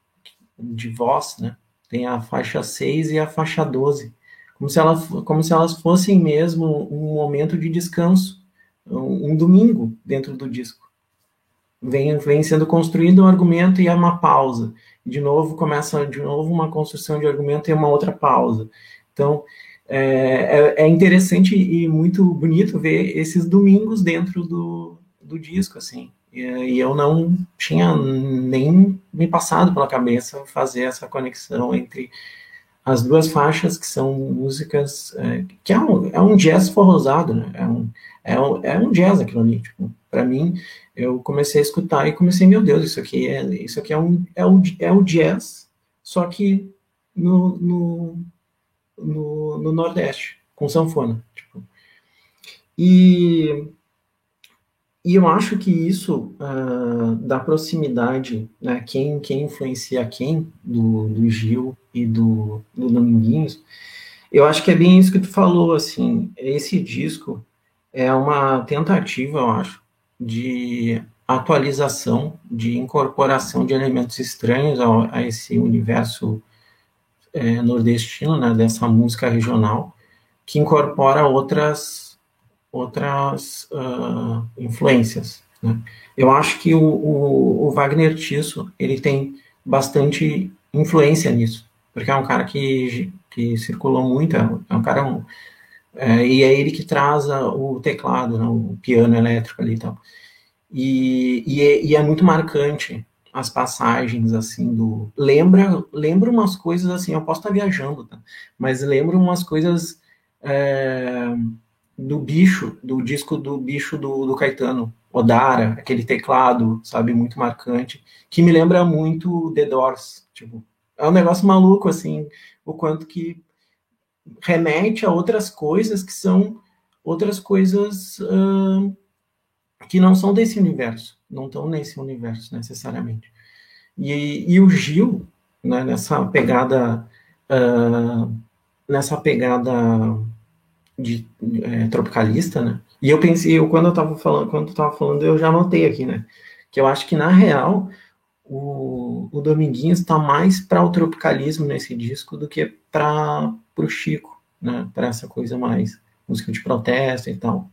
de voz né? Tem a faixa 6 e a faixa 12 como se, ela, como se elas fossem mesmo um momento de descanso um, um domingo dentro do disco vem, vem sendo construído um argumento e é uma pausa. De novo, começa de novo uma construção de argumento e uma outra pausa. Então, é, é, é interessante e muito bonito ver esses domingos dentro do, do disco, assim. E, e, eu não tinha nem me passado pela cabeça fazer essa conexão entre as duas faixas, que são músicas, é, que é um, é um jazz forrosado, né? É um, é um, é um jazz aquilo ali, tipo, para mim eu comecei a escutar e comecei, meu Deus, isso aqui é, isso aqui é, um, é, o, é o jazz, só que no, no, no, no Nordeste, com sanfona. Tipo. E, e eu acho que isso uh, da proximidade, né, quem, quem influencia quem, do, do Gil e do, do Dominguinhos, eu acho que é bem isso que tu falou, assim, esse disco é uma tentativa, eu acho, de atualização, de incorporação de elementos estranhos a, a esse universo é, nordestino, né, dessa música regional, que incorpora outras, outras uh, influências. Né? Eu acho que o, o, o, Wagner Tiso ele tem bastante influência nisso, porque é um cara que, que circulou muito, é um cara um, é, e é ele que traz o teclado, né, o piano elétrico ali e tal. E, e, é, e, é, muito marcante as passagens, assim, do... Lembra, lembra umas coisas, assim, eu posso estar viajando, tá? Mas lembra umas coisas é, do bicho, do disco do bicho do, do Caetano, Odara, aquele teclado, sabe, muito marcante, que me lembra muito The Doors, tipo, é um negócio maluco, assim, o quanto que remete a outras coisas que são outras coisas uh, que não são desse universo, não estão nesse universo necessariamente. E, e o Gil, né, nessa pegada, uh, nessa pegada de, é, tropicalista, né? E eu pensei, eu, quando eu estava falando, quando eu tava falando, eu já anotei aqui, né? Que eu acho que na real o, o Dominguinhos está mais para o tropicalismo nesse disco do que para o Chico, né? Para essa coisa mais música de protesto e tal.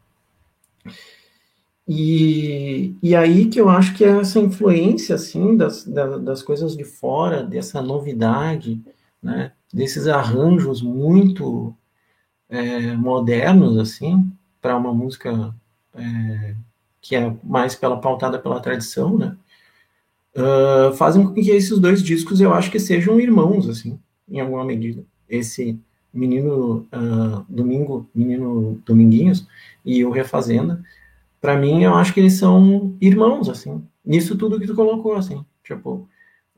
E, e aí que eu acho que essa influência, assim, das, das coisas de fora, dessa novidade, né, desses arranjos muito é, modernos, assim, para uma música é, que é mais pela pautada pela tradição, né, uh, fazem com que esses dois discos eu acho que sejam irmãos, assim, em alguma medida. Esse Menino uh, Domingo, Menino Dominguinhos e o Refazenda, para mim, eu acho que eles são irmãos, assim, nisso tudo que tu colocou, assim, tipo,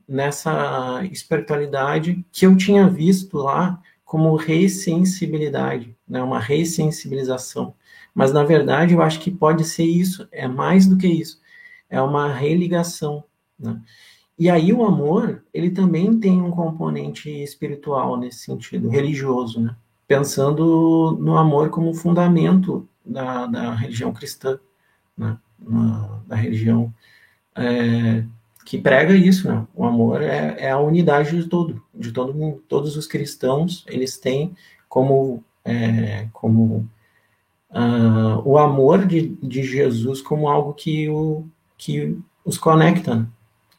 nessa espiritualidade que eu tinha visto lá como ressensibilidade, né, uma ressensibilização. Mas, na verdade, eu acho que pode ser isso, é mais do que isso, é uma religação, né? E aí o amor, ele também tem um componente espiritual nesse sentido, religioso, né? Pensando no amor como fundamento da, da religião cristã né, da religião é, que prega isso, né? O amor é, é, a unidade de todo, de todo mundo. Todos os cristãos eles têm como é, como uh, o amor de, de Jesus como algo que o que os conecta.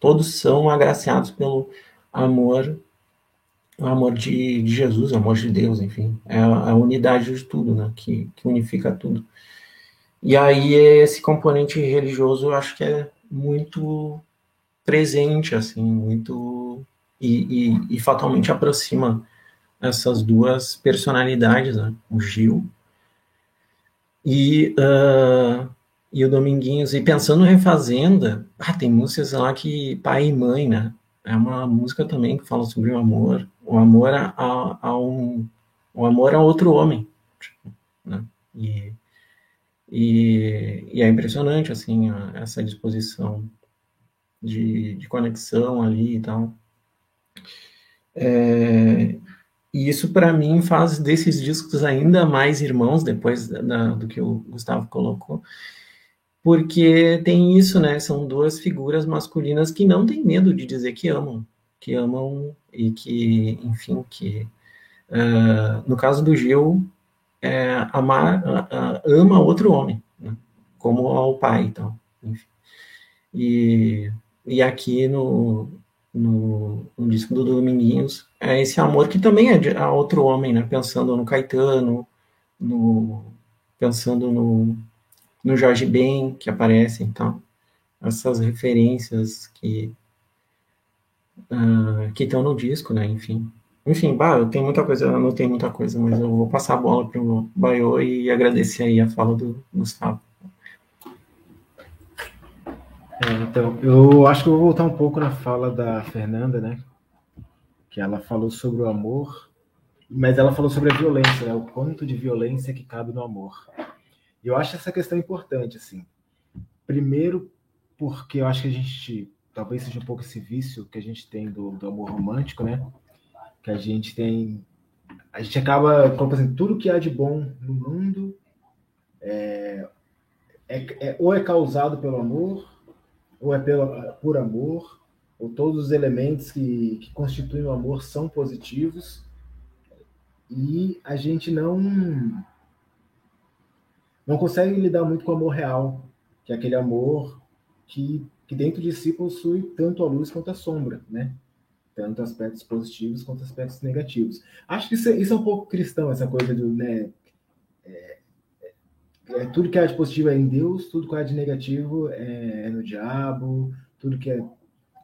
Todos são agraciados pelo amor o amor de, de, Jesus, o amor de Deus, enfim, é a, a unidade de tudo, né? Que, que unifica tudo. E aí esse componente religioso eu acho que é muito presente, assim, muito e, e, e fatalmente aproxima essas duas personalidades, né? o Gil e, uh, e o Dominguinhos. E pensando em Refazenda, ah, tem músicas lá que pai e mãe, né? É uma música também que fala sobre o amor, o amor a, a, um, o amor a outro homem, tipo, né? E e, e é impressionante, assim, essa disposição de, de, conexão ali e tal. É, e isso, para mim, faz desses discos ainda mais irmãos, depois da, do que o Gustavo colocou, porque tem isso, né? São duas figuras masculinas que não têm medo de dizer que amam, que amam e que, enfim, que. Uh, no caso do Gil, é, amar, ama outro homem, né? como ao pai, então, enfim. E, e aqui no, no, no, disco do Dominguinhos, é esse amor que também é de, a outro homem, né? Pensando no Caetano, no, pensando no, no Jorge Ben, que aparece, então, essas referências que, uh, que estão no disco, né? Enfim. Enfim, bah, eu tenho muita coisa, eu não tenho muita coisa, mas eu vou passar a bola para o Baiô e agradecer aí a fala do Gustavo. É, então, eu acho que eu vou voltar um pouco na fala da Fernanda, né? Que ela falou sobre o amor, mas ela falou sobre a violência, né? O quanto de violência que cabe no amor. Eu acho essa questão importante, assim. Primeiro, porque eu acho que a gente, talvez seja um pouco esse vício que a gente tem do, do amor romântico, né? que a gente tem. A gente acaba assim, tudo que há de bom no mundo é, é, é, ou é causado pelo amor, ou é pelo, por amor, ou todos os elementos que, que constituem o amor são positivos, e a gente não não consegue lidar muito com o amor real, que é aquele amor que, que dentro de si possui tanto a luz quanto a sombra, né? tanto aspectos positivos quanto aspectos negativos. Acho que isso é, isso é um pouco cristão, essa coisa do, né, é, é, é, tudo que há de positivo é em Deus, tudo que há de negativo é, é no diabo, tudo que é,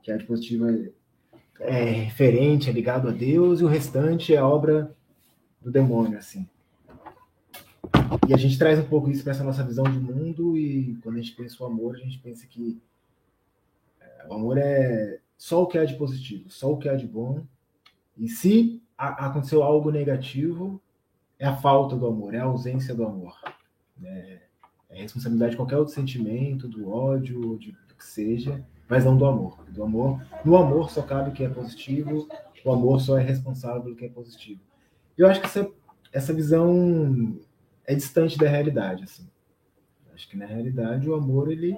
que há de positivo é, é referente, é ligado a Deus, e o restante é obra do demônio, assim. E a gente traz um pouco isso para essa nossa visão de mundo, e quando a gente pensa o amor, a gente pensa que é, o amor é só o que há de positivo, só o que há de bom. E se aconteceu algo negativo, é a falta do amor, é a ausência do amor. É, é responsabilidade de qualquer outro sentimento, do ódio, de, do que seja, mas não do amor. Do amor, no amor só cabe o que é positivo, o amor só é responsável pelo que é positivo. Eu acho que essa, essa visão é distante da realidade, assim. Acho que na realidade o amor ele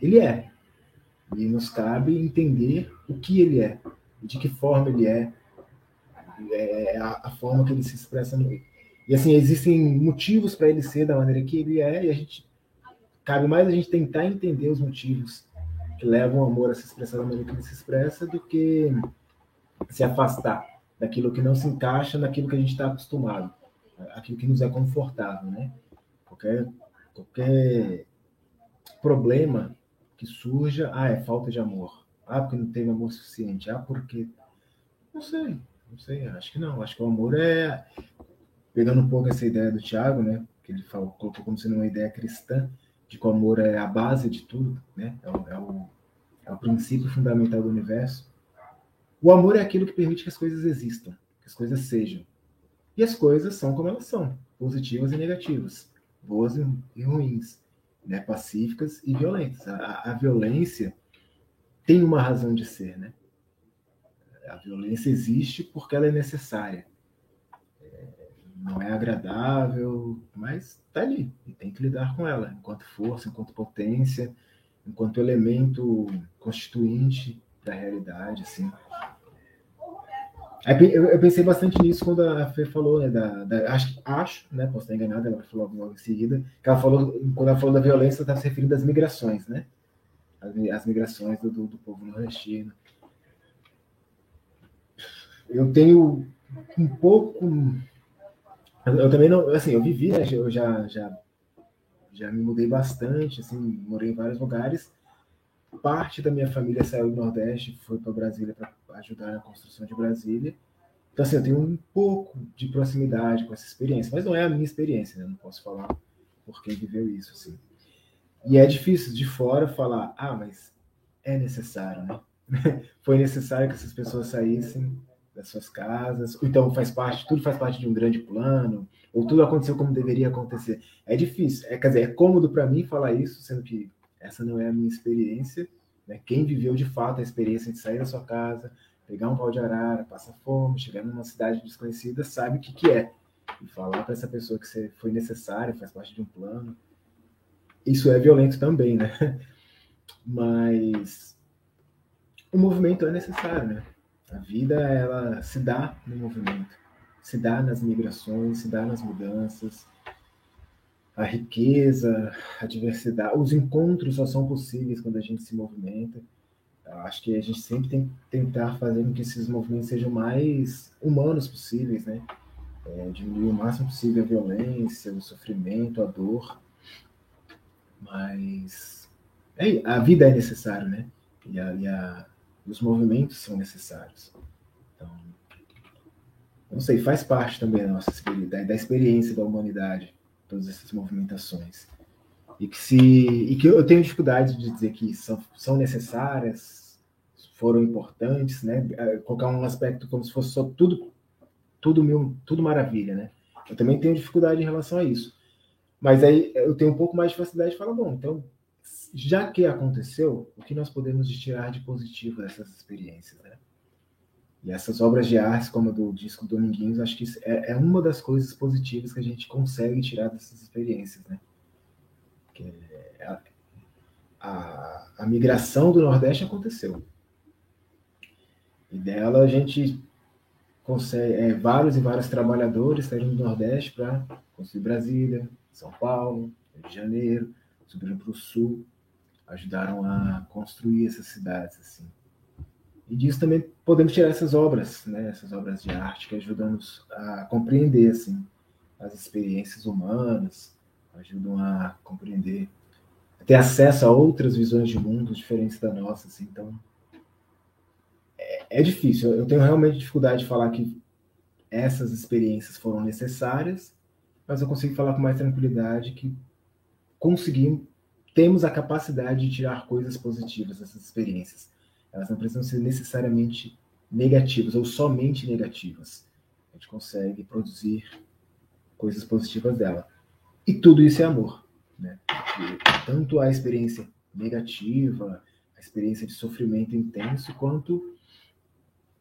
ele é, E nos cabe entender o que ele é, de que forma ele é, é a, a, forma que ele se expressa no. E assim, existem motivos para ele ser da maneira que ele é, e a gente cabe mais a gente tentar entender os motivos que levam o amor a se expressar da maneira que ele se expressa do que se afastar daquilo que não se encaixa naquilo que a gente está acostumado, aquilo que nos é confortável, né? Qualquer, qualquer problema que surja, ah, é falta de amor. Ah, porque não teve amor suficiente. Ah, porque. Não sei, não sei, acho que não. Acho que o amor é. Pegando um pouco essa ideia do Tiago, né? Que ele falou, colocou como sendo uma ideia cristã, de que o amor é a base de tudo, né? É o, é o, é o princípio fundamental do universo. O amor é aquilo que permite que as coisas existam, que as coisas sejam. E as coisas são como elas são, positivas e negativas, boas e ruins, né? pacíficas e violentas. A, a violência tem uma razão de ser, né? A violência existe porque ela é necessária não é agradável, mas está ali e tem que lidar com ela, enquanto força, enquanto potência, enquanto elemento constituinte da realidade, assim. Eu pensei bastante nisso quando a Fê falou, né, da, da acho, acho, né, posso estar enganada, ela falou logo em seguida, que ela falou, quando ela falou da violência, ela estava se referindo às migrações, né, as, as migrações do, do, do povo nordestino. Eu tenho um pouco eu também não, assim, eu vivi, né, eu já, já, já me mudei bastante, assim, morei em vários lugares. Parte da minha família saiu do Nordeste, foi para Brasília para ajudar na construção de Brasília. Então, assim, eu tenho um pouco de proximidade com essa experiência, mas não é a minha experiência, né? Não posso falar por quem viveu isso, assim. E é difícil de fora falar, ah, mas é necessário, né? Foi necessário que essas pessoas saíssem das suas casas, então faz parte, tudo faz parte de um grande plano, ou tudo aconteceu como deveria acontecer. É difícil, é, quer dizer, é cômodo para mim falar isso, sendo que essa não é a minha experiência. Né? Quem viveu de fato a experiência de sair da sua casa, pegar um pau de arara, passar fome, chegar numa cidade desconhecida, sabe o que, que é. E falar para essa pessoa que você foi necessário, faz parte de um plano. Isso é violento também, né? Mas o movimento é necessário, né? A vida, ela se dá no movimento, se dá nas migrações, se dá nas mudanças. A riqueza, a diversidade, os encontros só são possíveis quando a gente se movimenta. Eu acho que a gente sempre tem que tentar fazer com que esses movimentos sejam mais humanos possíveis, né? É, diminuir o máximo possível a violência, o sofrimento, a dor. Mas é, a vida é necessária, né? E a, e a, os movimentos são necessários. Então, não sei, faz parte também da nossa da, da experiência da humanidade, todas essas movimentações. E que, se, e que eu tenho dificuldade de dizer que são, são necessárias, foram importantes, né? É, colocar um aspecto como se fosse só tudo, tudo, mil, tudo maravilha, né? Eu também tenho dificuldade em relação a isso. Mas aí eu tenho um pouco mais de facilidade de falar, bom, então já que aconteceu, o que nós podemos tirar de positivo dessas experiências, né? E essas obras de arte, como a do disco Dominguinhos, acho que é, é, uma das coisas positivas que a gente consegue tirar dessas experiências, né? Que é a, a, a migração do Nordeste aconteceu. E dela a gente consegue, é, vários e vários trabalhadores saíram do Nordeste para construir Brasília, São Paulo, Rio de Janeiro, subiram para o Sul, ajudaram a construir essas cidades assim. E disso também podemos tirar essas obras, né, essas obras de arte que ajudam-nos a compreender assim as experiências humanas, ajudam a compreender, a ter acesso a outras visões de mundo diferentes da nossa, assim. Então é, é difícil. Eu tenho realmente dificuldade de falar que essas experiências foram necessárias, mas eu consigo falar com mais tranquilidade que conseguimos temos a capacidade de tirar coisas positivas dessas experiências. Elas não precisam ser necessariamente negativas ou somente negativas. A gente consegue produzir coisas positivas dela. E tudo isso é amor. Né? Tanto a experiência negativa, a experiência de sofrimento intenso, quanto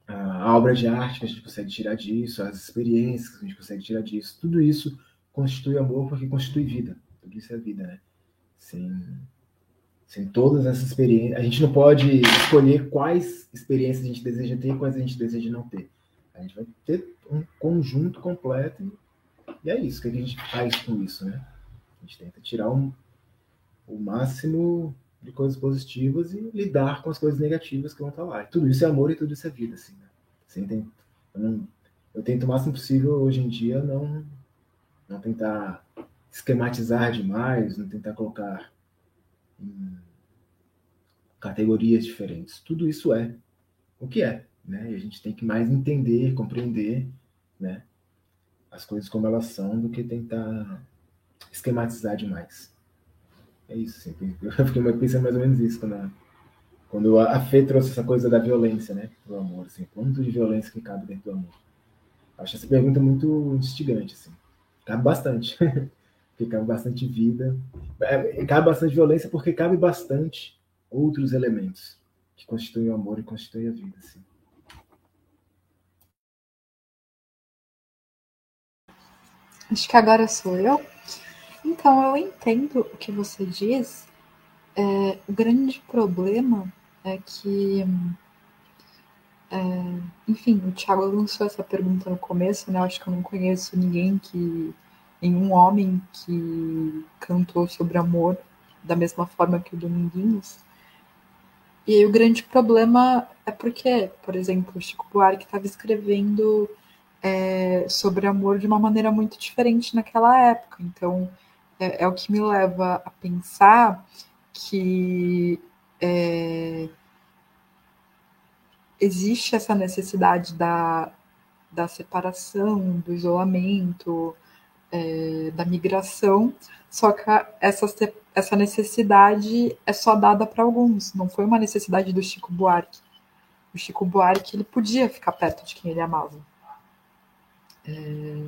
a obra de arte que a gente consegue tirar disso, as experiências que a gente consegue tirar disso, tudo isso constitui amor porque constitui vida. Tudo isso é vida, né? sem, Assim, todas essas experiências. A gente não pode escolher quais experiências a gente deseja ter e quais a gente deseja não ter. A gente vai ter um conjunto completo e é isso que a gente faz com isso, né? A gente tenta tirar um, o máximo de coisas positivas e lidar com as coisas negativas que vão estar lá. E tudo isso é amor e tudo isso é vida, assim, né? Assim, tem, eu, não, eu tento o máximo possível hoje em dia não, não tentar esquematizar demais, não tentar colocar categorias diferentes. Tudo isso é o que é, né? E a gente tem que mais entender, compreender, né? As coisas como elas são do que tentar esquematizar demais. É isso, sim. Eu fiquei pensando mais ou menos isso quando a, quando a Fê trouxe essa coisa da violência, né? Do amor, assim. Quanto de violência que cabe dentro do amor? Acho essa pergunta muito instigante, assim. Cabe bastante. porque cabe bastante vida. É, cabe bastante violência porque cabe bastante outros elementos que constituem o amor e constituem a vida, assim. Acho que agora sou eu. Então, eu entendo o que você diz. É, o grande problema é que, é, enfim, o Thiago lançou essa pergunta no começo, né? Eu acho que eu não conheço ninguém que, nenhum homem que cantou sobre amor da mesma forma que o Dominguinhos. E aí, o grande problema é porque, por exemplo, o Chico Buarque estava escrevendo é, sobre amor de uma maneira muito diferente naquela época. Então, é, é o que me leva a pensar que é, existe essa necessidade da, da separação, do isolamento, é, da migração, só que essa, essa necessidade é só dada para alguns, não foi uma necessidade do Chico Buarque. O Chico Buarque ele podia ficar perto de quem ele amava. É,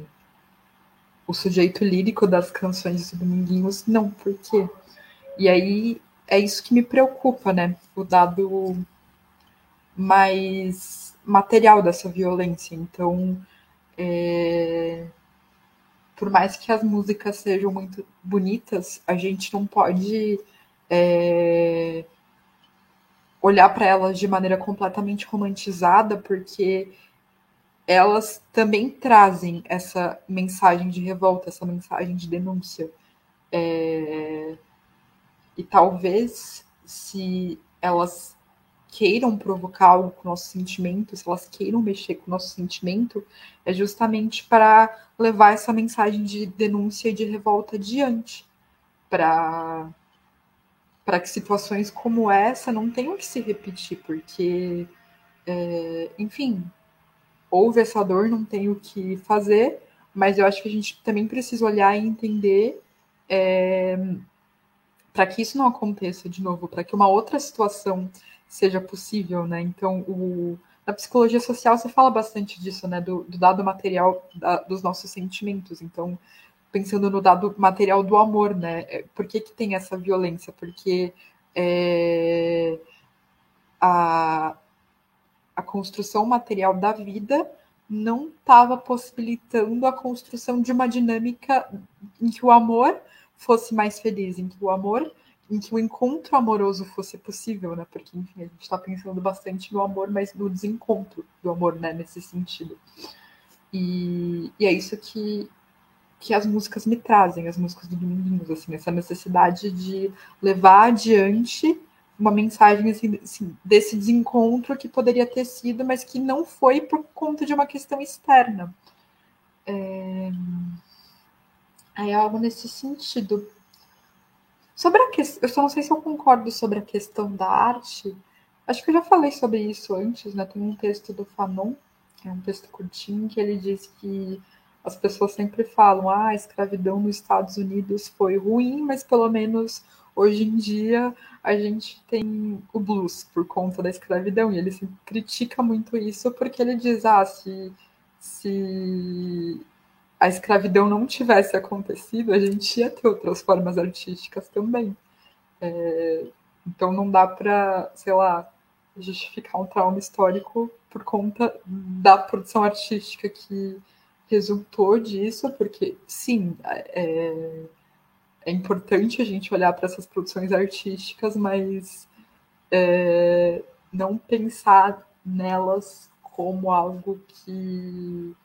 o sujeito lírico das canções do Dominguinhos, não, por quê? E aí é isso que me preocupa, né? O dado mais material dessa violência. Então, é... por mais que as músicas sejam muito bonitas, a gente não pode é... olhar para elas de maneira completamente romantizada, porque elas também trazem essa mensagem de revolta, essa mensagem de denúncia. É... E talvez, se elas queiram provocar algo com o nosso sentimento, se elas queiram mexer com o nosso sentimento, é justamente para levar essa mensagem de denúncia e de revolta adiante, para para que situações como essa não tenham que se repetir, porque, é, enfim, houve essa dor, não tem o que fazer, mas eu acho que a gente também precisa olhar e entender é, para que isso não aconteça de novo, para que uma outra situação seja possível, né? Então, o, na psicologia social você fala bastante disso, né? Do, do dado material da, dos nossos sentimentos. Então, pensando no dado material do amor, né? É, por que, que tem essa violência? Porque é, a, a construção material da vida não estava possibilitando a construção de uma dinâmica em que o amor fosse mais feliz, em que o amor, em que o encontro amoroso fosse possível, né? Porque, enfim, a gente está pensando bastante no amor, mas no desencontro do amor, né? Nesse sentido. E, e é isso que, que as músicas me trazem, as músicas do Dominguinhos, assim, essa necessidade de levar adiante uma mensagem assim, assim, desse desencontro que poderia ter sido, mas que não foi por conta de uma questão externa. É, é algo nesse sentido. Sobre a questão, eu só não sei se eu concordo sobre a questão da arte. Acho que eu já falei sobre isso antes, né? Tem um texto do Fanon, que é um texto curtinho, que ele diz que as pessoas sempre falam: ah, a escravidão nos Estados Unidos foi ruim, mas pelo menos hoje em dia a gente tem o blues por conta da escravidão, e ele critica muito isso porque ele diz: ah, se, se a escravidão não tivesse acontecido, a gente ia ter outras formas artísticas também. É, então não dá para, sei lá, justificar um trauma histórico por conta da produção artística que resultou disso, porque sim, é, é importante a gente olhar para essas produções artísticas, mas é, não pensar nelas como algo que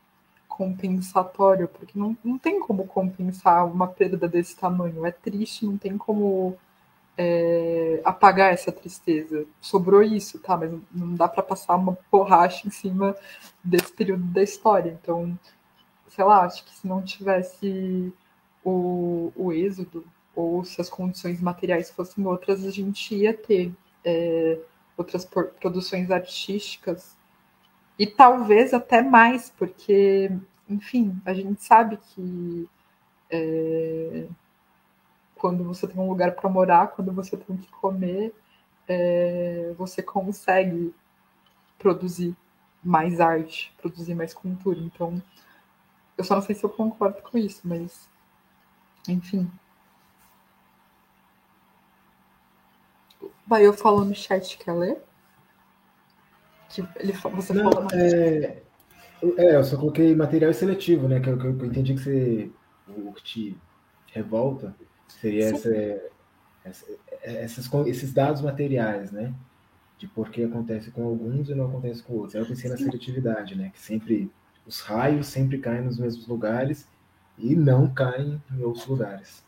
compensatório, porque não, não tem como compensar uma perda desse tamanho. É triste, não tem como é, apagar essa tristeza. Sobrou isso, tá? Mas não dá para passar uma borracha em cima desse período da história. Então, sei lá, acho que se não tivesse o, o êxodo, ou se as condições materiais fossem outras, a gente ia ter é, outras produções artísticas e talvez até mais, porque, enfim, a gente sabe que é, quando você tem um lugar para morar, quando você tem que comer, é, você consegue produzir mais arte, produzir mais cultura. Então, eu só não sei se eu concordo com isso, mas, enfim. Vai, eu falo no chat, quer ler? Que ele, você Não, falou. É, é, eu só coloquei material seletivo, né? Que eu, que eu entendi que você. O que te revolta seria essa, essa, essas, esses dados materiais, né? De por que acontece com alguns e não acontece com outros. Aí eu pensei na seletividade, né? Que sempre. Os raios sempre caem nos mesmos lugares e não caem em outros lugares.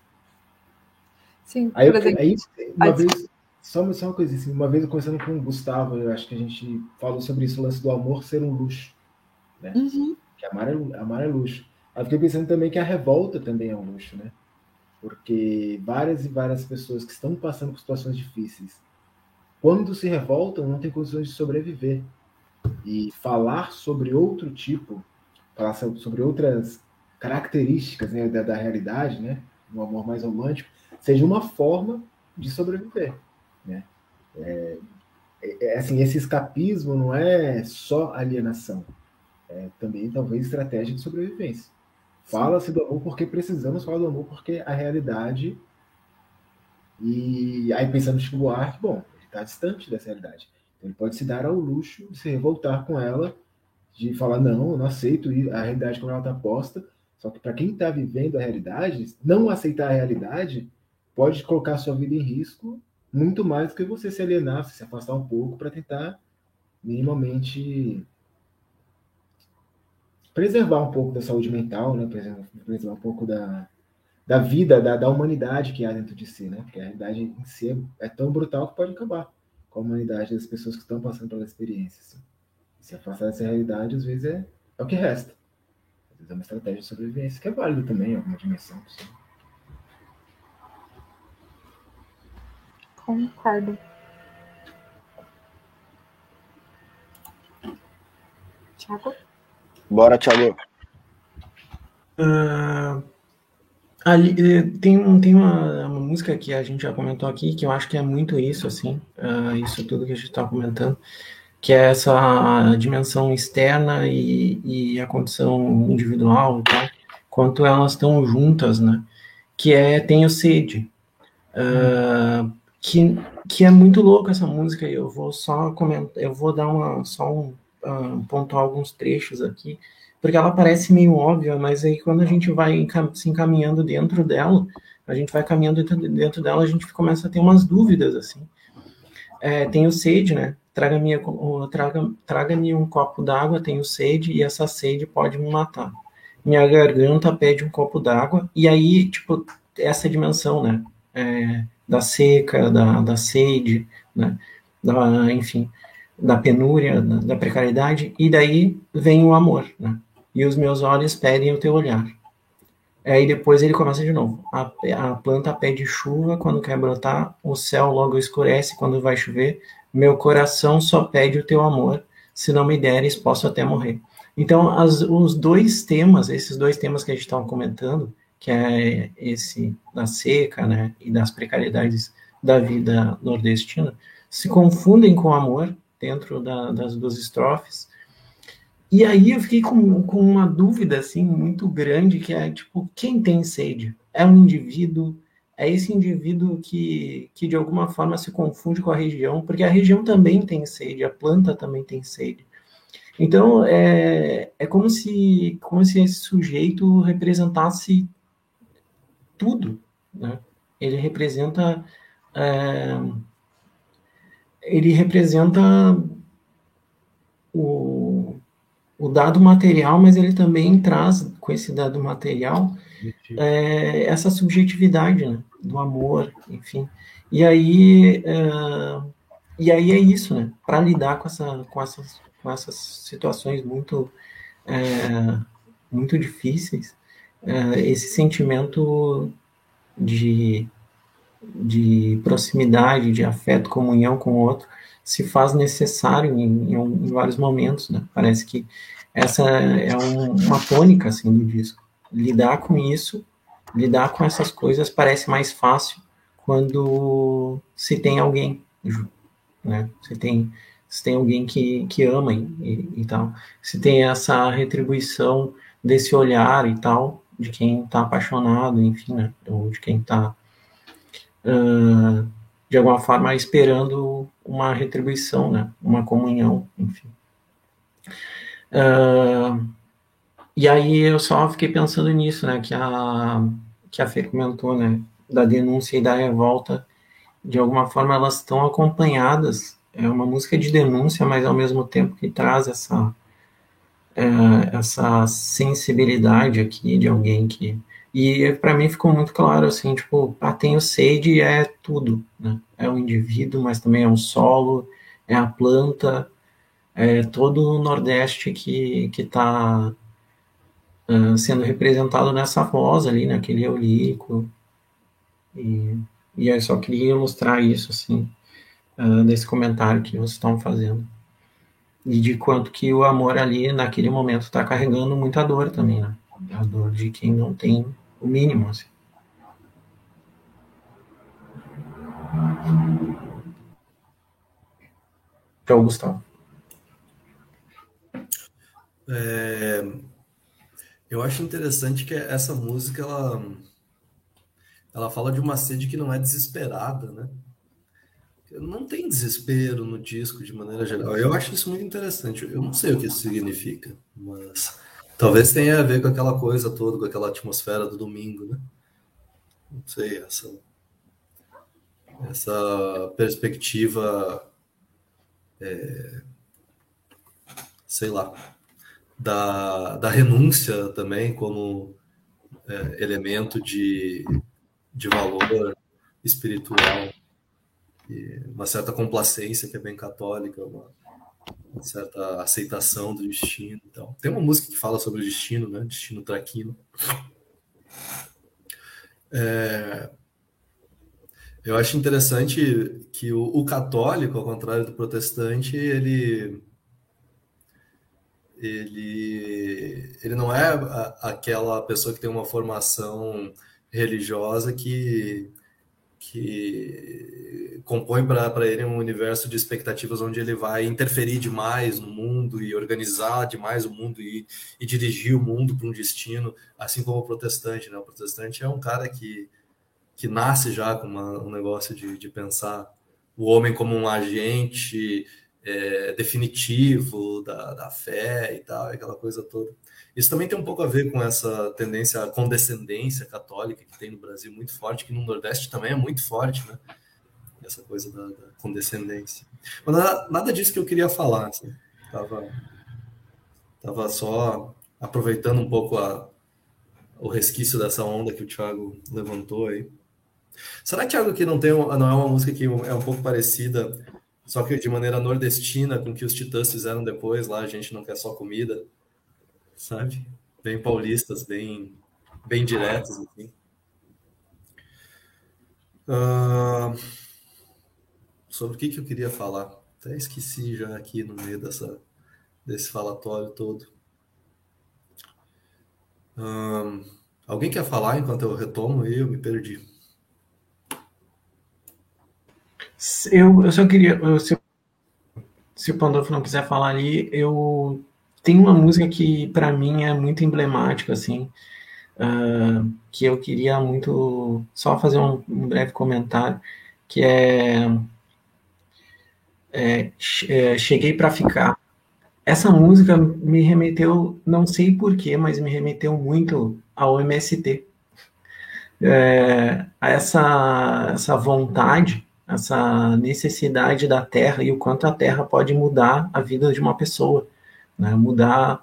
Sim, aí, eu, exemplo, aí uma vez, só, só uma coisa assim, uma vez eu conversando com o Gustavo, eu acho que a gente falou sobre isso, o lance do amor ser um luxo, né? Uhum. Que amar é, amar é luxo. Aí fiquei pensando também que a revolta também é um luxo, né? Porque várias e várias pessoas que estão passando por situações difíceis, quando se revoltam, não tem condições de sobreviver. E falar sobre outro tipo, falar sobre outras características né, da, da realidade, né? Um amor mais romântico, seja uma forma de sobreviver. Né? É, é, é, assim, esse escapismo não é só alienação, é também talvez estratégia de sobrevivência. Fala-se do amor porque precisamos falar do amor porque a realidade. E aí pensando no Chico Buarque, bom, ele está distante dessa realidade. Então, ele pode se dar ao luxo de se revoltar com ela, de falar, não, eu não aceito a realidade como ela está posta. Só que para quem está vivendo a realidade, não aceitar a realidade pode colocar sua vida em risco muito mais do que você se alienar, se afastar um pouco para tentar minimamente preservar um pouco da saúde mental, né? preservar, um pouco da, da vida, da, da humanidade que há dentro de si, né? Porque a realidade em si é, é tão brutal que pode acabar com a humanidade das pessoas que estão passando pela experiência. Assim. Se afastar dessa realidade, às vezes, é, é o que resta. Às vezes é uma estratégia de sobrevivência, que é válida também em alguma dimensão. Assim. Concordo. Tiago? Bora, Tiago. Uh, ali, eh, tem tem uma, uma, música que a gente já comentou aqui, que eu acho que é muito isso, assim, uh, isso tudo que a gente está comentando, que é essa dimensão externa e, e a condição individual, tá? quanto elas estão juntas, né? Que é Tenho Sede. Uh, que, que é muito louco essa música. Eu vou só comentar, eu vou dar uma só um, um pontuar alguns trechos aqui, porque ela parece meio óbvia, mas aí quando a gente vai se encaminhando dentro dela, a gente vai caminhando dentro dela, a gente começa a ter umas dúvidas assim. É, tenho sede, né? Traga-me traga, traga um copo d'água, tenho sede e essa sede pode me matar. Minha garganta pede um copo d'água e aí, tipo, essa dimensão, né? É, da seca, da, da sede, né? da, enfim, da penúria, da, da, precariedade, e daí vem o amor, né? E os meus olhos pedem o teu olhar. Aí depois ele começa de novo. A, a planta pede chuva quando quer brotar, o céu logo escurece quando vai chover, meu coração só pede o teu amor, se não me deres, posso até morrer. Então, as, os dois temas, esses dois temas que a gente estava comentando, que é esse da seca, né, e das precariedades da vida nordestina, se confundem com o amor dentro da, das duas estrofes. E aí eu fiquei com, com uma dúvida assim muito grande que é tipo quem tem sede? É um indivíduo? É esse indivíduo que, que de alguma forma se confunde com a região? Porque a região também tem sede a planta também tem sede. Então é, é como se como se esse sujeito representasse tudo, né? Ele representa é, ele representa o, o dado material, mas ele também traz com esse dado material é, essa subjetividade né, do amor, enfim. E aí, é, e aí é isso, né? Para lidar com, essa, com, essas, com essas situações muito, é, muito difíceis, esse sentimento de, de proximidade, de afeto, comunhão com o outro, se faz necessário em, em, em vários momentos, né? Parece que essa é um, uma tônica, assim, do disco. Lidar com isso, lidar com essas coisas parece mais fácil quando se tem alguém, né? Se tem, se tem alguém que, que ama e, e tal. Se tem essa retribuição desse olhar e tal, de quem está apaixonado, enfim, né? Ou de quem está, uh, de alguma forma, esperando uma retribuição, né? Uma comunhão, enfim. Uh, e aí eu só fiquei pensando nisso, né? Que a, que a Fê comentou, né? Da denúncia e da revolta, de alguma forma elas estão acompanhadas. É uma música de denúncia, mas ao mesmo tempo que traz essa é, essa sensibilidade aqui de alguém que e para mim ficou muito claro assim tipo ah, tem o sede é tudo né? É um indivíduo mas também é um solo é a planta é todo o Nordeste que está uh, sendo representado nessa voz ali naquele eu lírico e, e eu só queria ilustrar isso assim uh, nesse comentário que vocês estão fazendo e de quanto que o amor ali naquele momento está carregando muita dor também, né? A dor de quem não tem o mínimo, assim. Então, Gustavo. É, eu acho interessante que essa música ela, ela fala de uma sede que não é desesperada, né? Não tem desespero no disco de maneira geral. Eu acho isso muito interessante. Eu não sei o que isso significa, mas talvez tenha a ver com aquela coisa toda, com aquela atmosfera do domingo, né? Não sei, essa, essa perspectiva, é, sei lá, da, da renúncia também como é, elemento de, de valor espiritual uma certa complacência que é bem católica, uma, uma, certa aceitação do destino. Então, tem uma música que fala sobre o destino, né? Destino traquino. É, eu acho interessante que o, o, católico, ao contrário do protestante, ele ele ele não é a, aquela pessoa que tem uma formação religiosa que que compõe para ele um universo de expectativas onde ele vai interferir demais no mundo e organizar demais o mundo e, e dirigir o mundo para um destino, assim como o protestante. Né? O protestante é um cara que, que nasce já com uma, um negócio de, de pensar o homem como um agente é, definitivo da, da fé e tal, aquela coisa toda. Isso também tem um pouco a ver com essa tendência à condescendência católica que tem no Brasil muito forte, que no Nordeste também é muito forte, né? Essa coisa da, da condescendência. Mas nada, nada, disso que eu queria falar. Assim. Tava, tava só aproveitando um pouco a, o resquício dessa onda que o Thiago levantou aí. Será, Thiago, que não, tem, não é uma música que é um pouco parecida, só que de maneira nordestina com o que os Titãs fizeram depois, lá a gente não quer só comida? Sabe? Bem paulistas, bem, bem diretos, assim. Uh, sobre o que, que eu queria falar? Até esqueci já aqui no meio dessa, desse falatório todo. Alguém quer falar enquanto eu retomo e eu me perdi? Eu, eu só queria. Se, se o Pandolfo não quiser falar ali, eu tem uma música que para mim é muito emblemática, assim, uh, que eu queria muito só fazer um, um breve comentário, que é, é, é Cheguei para Ficar. Essa música me remeteu, não sei porquê, mas me remeteu muito ao MST. é, essa, essa vontade, essa necessidade da Terra e o quanto a Terra pode mudar a vida de uma pessoa, né? mudar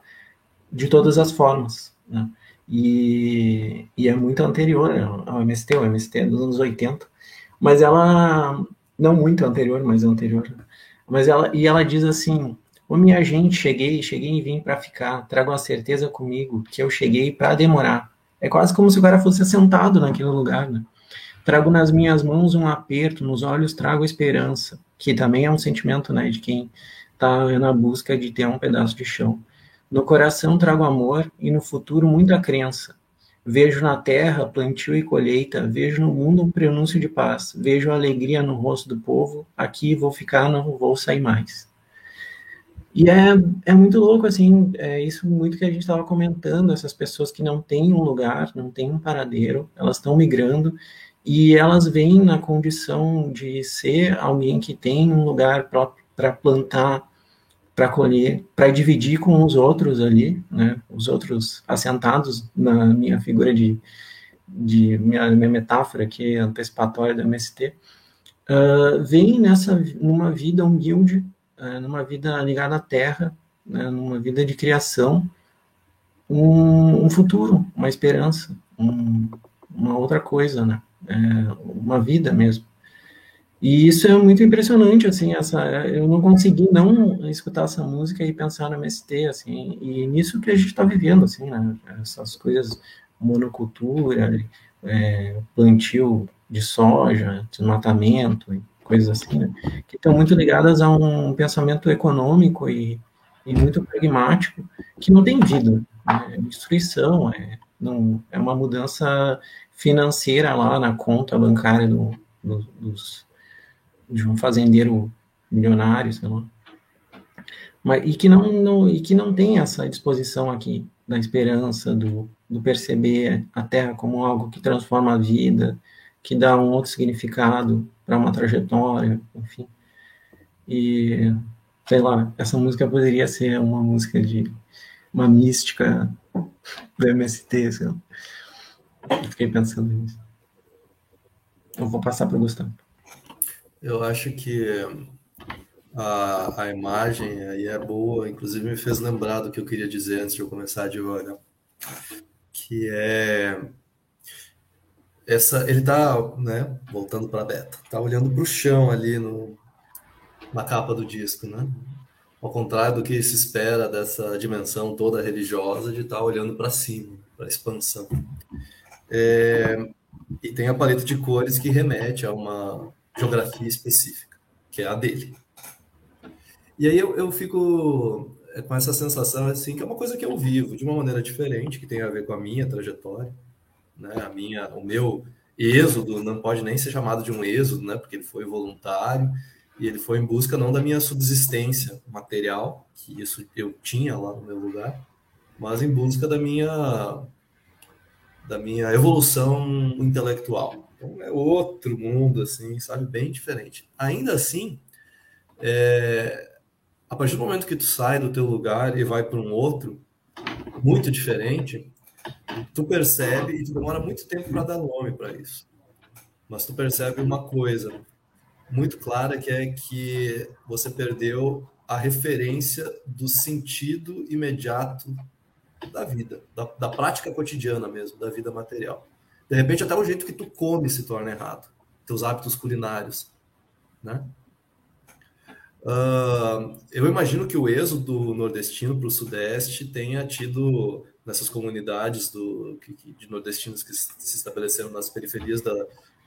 de todas as formas. Né? E, e, é muito anterior ao MST, o MST é dos anos 80, mas ela, não muito anterior, mas é anterior, mas ela, e ela diz assim, Ô minha gente, cheguei, cheguei e vim para ficar, trago a certeza comigo que eu cheguei para demorar. É quase como se o cara fosse sentado naquele lugar, né? Trago nas minhas mãos um aperto, nos olhos trago esperança, que também é um sentimento, né, de quem está na busca de ter um pedaço de chão. No coração trago amor e no futuro muita crença. Vejo na terra plantio e colheita, vejo no mundo um prenúncio de paz, vejo alegria no rosto do povo, aqui vou ficar, não vou sair mais. E é, é muito louco, assim, é isso muito que a gente estava comentando, essas pessoas que não têm um lugar, não têm um paradeiro, elas estão migrando, e elas vêm na condição de ser alguém que tem um lugar para plantar, para colher, para dividir com os outros ali, né, os outros assentados na minha figura de, de minha, minha metáfora aqui antecipatória do MST, uh, vem nessa, numa vida humilde, uh, numa vida ligada à terra, né, numa vida de criação, um, um futuro, uma esperança, um, uma outra coisa, né, é, uma vida mesmo. E isso é muito impressionante, assim, essa, eu não consegui não escutar essa música e pensar no MST, assim, e nisso que a gente está vivendo, assim, né, essas coisas, monocultura, é, plantio de soja, desmatamento, coisas assim, né, que estão muito ligadas a um pensamento econômico e, e muito pragmático, que não tem vida, né, é destruição, é, não, é uma mudança financeira lá na conta bancária do, do, dos de um fazendeiro milionário, sei lá. Mas, e, que não, não, e que não tem essa disposição aqui da esperança, do, do perceber a Terra como algo que transforma a vida, que dá um outro significado para uma trajetória, enfim. E, sei lá, essa música poderia ser uma música de uma mística do MST, sei lá. Eu fiquei pensando nisso. Eu vou passar para o Gustavo. Eu acho que a, a imagem aí é boa, inclusive me fez lembrar do que eu queria dizer antes de eu começar devagar, que é essa ele tá, né, voltando para a beta, tá olhando para o chão ali no na capa do disco, né? Ao contrário do que se espera dessa dimensão toda religiosa de estar tá olhando para cima, para a expansão. É, e tem a paleta de cores que remete a uma geografia específica, que é a dele. E aí eu, eu fico é, com essa sensação assim que é uma coisa que eu vivo de uma maneira diferente, que tem a ver com a minha trajetória, né? A minha, o meu êxodo não pode nem ser chamado de um êxodo, né? Porque ele foi voluntário e ele foi em busca não da minha subsistência material, que isso eu tinha lá no meu lugar, mas em busca da minha da minha evolução intelectual, então é outro mundo, assim, sabe? Bem diferente. Ainda assim, é, a partir do momento que tu sai do teu lugar e vai para um outro, muito diferente, tu percebe e tu demora muito tempo para dar nome para isso. Mas tu percebe uma coisa muito clara que é que você perdeu a referência do sentido imediato da vida, da, da prática cotidiana mesmo, da vida material. De repente, até o jeito que tu come se torna errado. Teus hábitos culinários, né? Uh, eu imagino que o êxodo nordestino para o sudeste tenha tido nessas comunidades do, de nordestinos que se estabeleceram nas periferias da,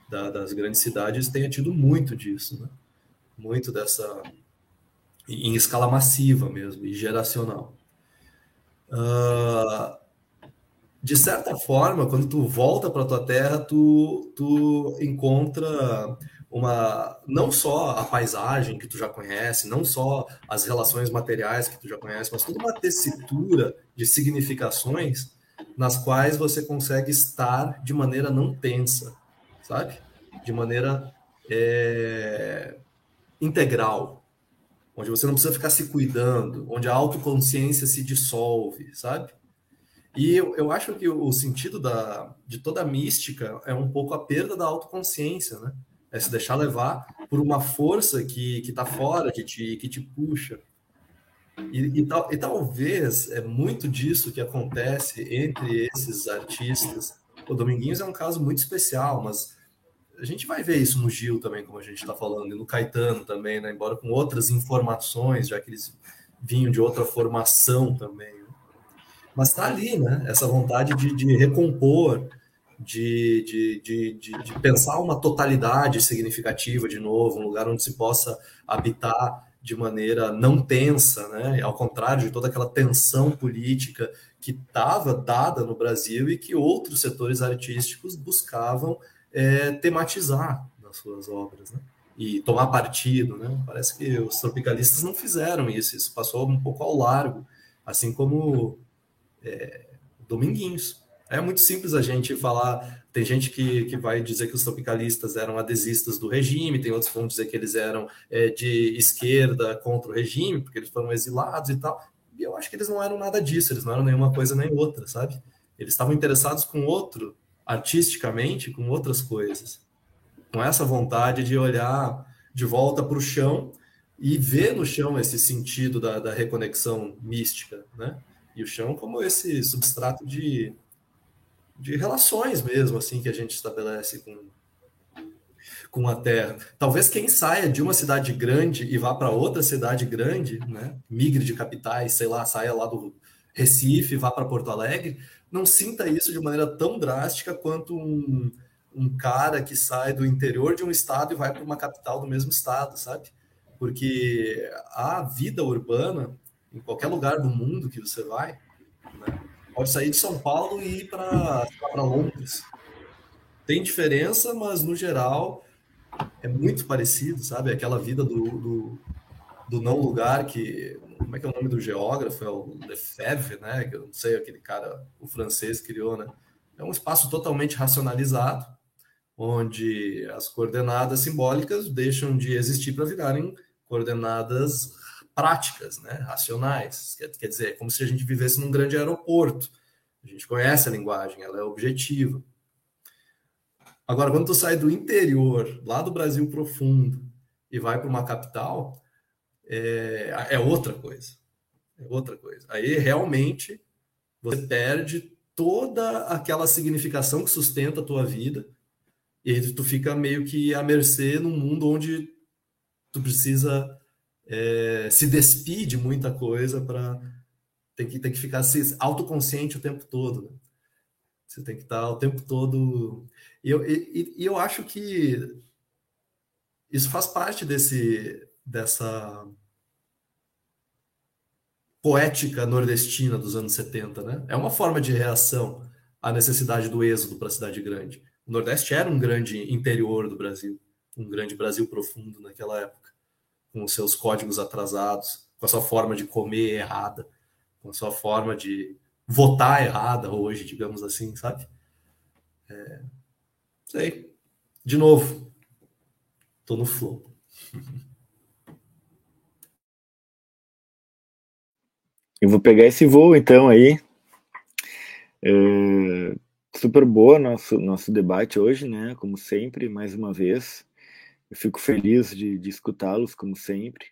da, das grandes cidades tenha tido muito disso, né? Muito dessa em escala massiva mesmo e geracional. Uh, de certa forma, quando tu volta para tua terra, tu, tu encontra uma não só a paisagem que tu já conhece, não só as relações materiais que tu já conhece, mas toda uma tessitura de significações nas quais você consegue estar de maneira não tensa, sabe? De maneira é, integral, onde você não precisa ficar se cuidando, onde a autoconsciência se dissolve, sabe? E eu, eu acho que o sentido da, de toda a mística é um pouco a perda da autoconsciência, né? É se deixar levar por uma força que está fora de ti, que te puxa. E, e, tal, e, talvez é muito disso que acontece entre esses artistas. O Dominguinhos é um caso muito especial, mas a gente vai ver isso no Gil também, como a gente está falando, e no Caetano também, né? embora com outras informações, já que eles vinham de outra formação também. Mas está ali, né? Essa vontade de, de recompor, de, de, de, de, de pensar uma totalidade significativa de novo, um lugar onde se possa habitar de maneira não tensa, né? ao contrário de toda aquela tensão política que estava dada no Brasil e que outros setores artísticos buscavam é, tematizar nas suas obras, né? e tomar partido. Né? Parece que os tropicalistas não fizeram isso, isso passou um pouco ao largo, assim como é, Dominguinhos. É muito simples a gente falar. Tem gente que, que vai dizer que os tropicalistas eram adesistas do regime, tem outros que vão dizer que eles eram é, de esquerda contra o regime, porque eles foram exilados e tal. E eu acho que eles não eram nada disso, eles não eram nenhuma coisa nem outra, sabe? Eles estavam interessados com outro, artisticamente, com outras coisas. Com essa vontade de olhar de volta para o chão e ver no chão esse sentido da, da reconexão mística, né? E o chão como esse substrato de de relações mesmo, assim, que a gente estabelece com, com a Terra. Talvez quem saia de uma cidade grande e vá para outra cidade grande, né, migre de capitais, sei lá, saia lá do Recife, vá para Porto Alegre, não sinta isso de maneira tão drástica quanto um, um cara que sai do interior de um estado e vai para uma capital do mesmo estado, sabe? Porque a vida urbana, em qualquer lugar do mundo que você vai, né, pode sair de São Paulo e ir para Londres. Tem diferença, mas no geral é muito parecido, sabe? Aquela vida do, do, do não lugar que. Como é que é o nome do geógrafo? É o Lefebvre, né? Que eu não sei, aquele cara, o francês criou, né? É um espaço totalmente racionalizado, onde as coordenadas simbólicas deixam de existir para virarem coordenadas práticas, né, racionais. Quer, quer dizer, é como se a gente vivesse num grande aeroporto. A gente conhece a linguagem, ela é objetiva. Agora, quando tu sai do interior, lá do Brasil profundo, e vai para uma capital, é, é outra coisa. É outra coisa. Aí realmente você perde toda aquela significação que sustenta a tua vida, e tu fica meio que à mercê num mundo onde tu precisa é, se despir de muita coisa para tem que, tem que ficar assim, autoconsciente o tempo todo. Né? Você tem que estar o tempo todo. E eu, e, e eu acho que isso faz parte desse, dessa poética nordestina dos anos 70, né? É uma forma de reação à necessidade do êxodo para a cidade grande. O Nordeste era um grande interior do Brasil, um grande Brasil profundo naquela época com os seus códigos atrasados, com a sua forma de comer errada, com a sua forma de votar errada hoje, digamos assim, sabe? É... Sei. De novo, tô no flow. Eu vou pegar esse voo então aí. É... Super boa nosso nosso debate hoje, né? Como sempre, mais uma vez. Eu fico feliz de, de escutá-los, como sempre.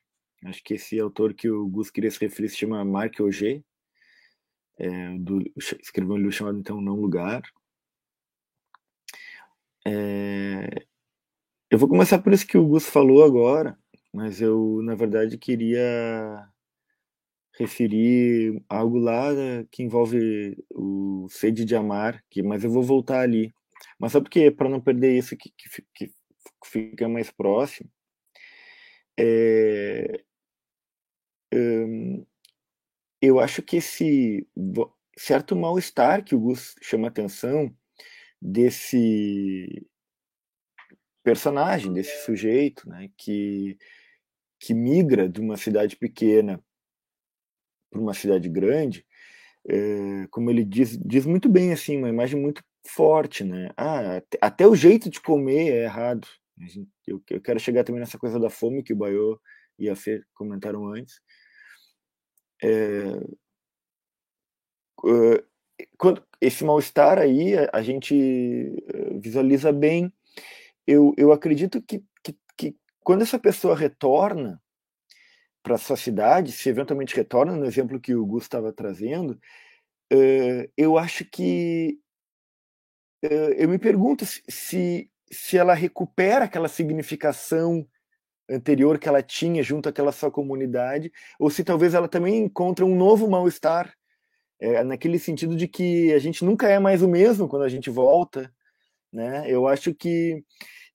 Acho que esse autor que o Gus queria se referir se chama Marc Auger. É, do, escreveu um livro chamado então Não Lugar. É, eu vou começar por isso que o Gus falou agora, mas eu, na verdade, queria referir algo lá que envolve o sede de amar, que, mas eu vou voltar ali. Mas só porque, para não perder isso que, que, que fica mais próximo, é, hum, eu acho que esse certo mal-estar que o Gus chama atenção desse personagem, desse sujeito, né, que, que migra de uma cidade pequena para uma cidade grande, é, como ele diz, diz muito bem assim, uma imagem muito forte, né? Ah, até o jeito de comer é errado, eu, eu quero chegar também nessa coisa da fome que o Baiô e a Fê comentaram antes. É, quando, esse mal-estar aí a, a, gente eh, visualiza bem. Eu, eu acredito que, que, que quando essa pessoa retorna para a sua cidade, se eventualmente retorna, no exemplo que o Gus estava trazendo, uh, eu acho que. Eu me pergunto se, se ela recupera aquela significação anterior que ela tinha junto àquela sua comunidade, ou se talvez ela também encontra um novo mal-estar, é, naquele sentido de que a gente nunca é mais o mesmo quando a gente volta, né? Eu acho que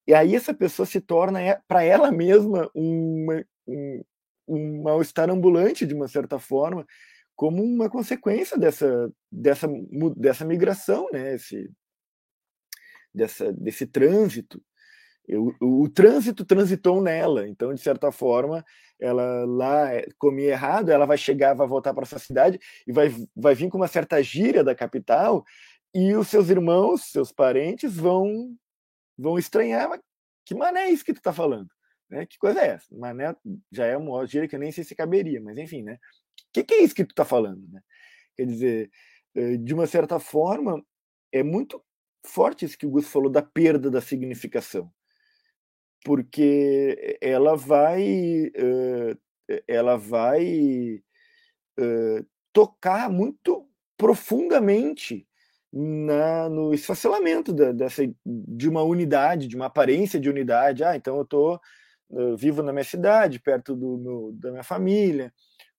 e aí essa pessoa se torna é, para ela mesma uma, um, um mal-estar ambulante de uma certa forma, como uma consequência dessa dessa dessa migração, né? Esse, dessa desse trânsito eu, o, o, trânsito transitou nela, então, de certa forma, ela lá eh, comia errado, ela vai chegar, vai voltar para sua cidade e vai, vai vir com uma certa gíria da capital, e os seus irmãos, seus parentes vão vão estranhar, mas que mané é isso que tu tá falando? Né? Que coisa é essa? Mané já é uma gíria que eu nem sei se caberia, mas enfim, né? Que que é isso que tu tá falando, né? Quer dizer, eh, de uma certa forma, é muito forte isso que o Gus falou da perda da significação porque ela vai uh, ela vai uh, tocar muito profundamente na, no esfacelamento da, dessa, de uma unidade, de uma aparência de unidade. Ah, então eu uh, vivo na minha cidade, perto do meu, da minha família,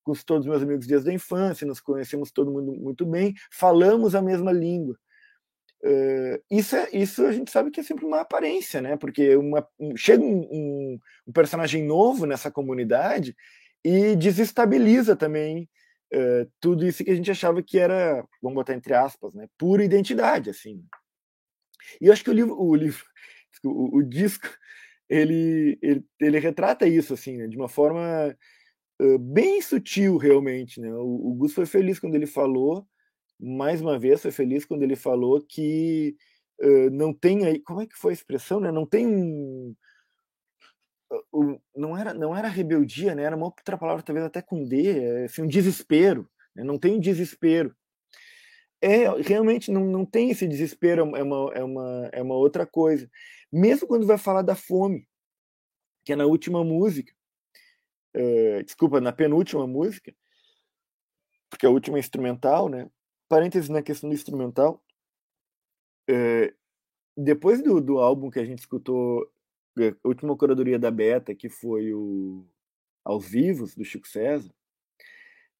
com todos os meus amigos desde a infância, nos conhecemos todo mundo muito bem, falamos a mesma língua. Uh, isso, é, isso a gente sabe que é sempre uma aparência, né? Porque uma, um, chega um, um, um, personagem novo nessa comunidade e desestabiliza também uh, tudo isso que a gente achava que era, vamos botar entre aspas, né? Pura identidade, assim. E eu acho que o livro, o, livro, o, o disco, ele, ele, ele, retrata isso, assim, né? de uma forma uh, bem sutil, realmente, né? O, o Gus foi feliz quando ele falou mais uma vez, foi feliz quando ele falou que uh, não tem aí. Como é que foi a expressão, né? Não tem um. Uh, não era, não era rebeldia, né? Era uma outra palavra, talvez até com D, é, assim, um desespero. Né? Não tem um desespero. É, realmente não, não tem esse desespero, é uma, é, uma, é uma outra coisa. Mesmo quando vai falar da fome, que é na última música, uh, desculpa, na penúltima música, porque a última é instrumental, né? Parênteses na questão do instrumental. É, depois do, do álbum que a gente escutou, é, a última curadoria da Beta, que foi o Aos Vivos, do Chico César,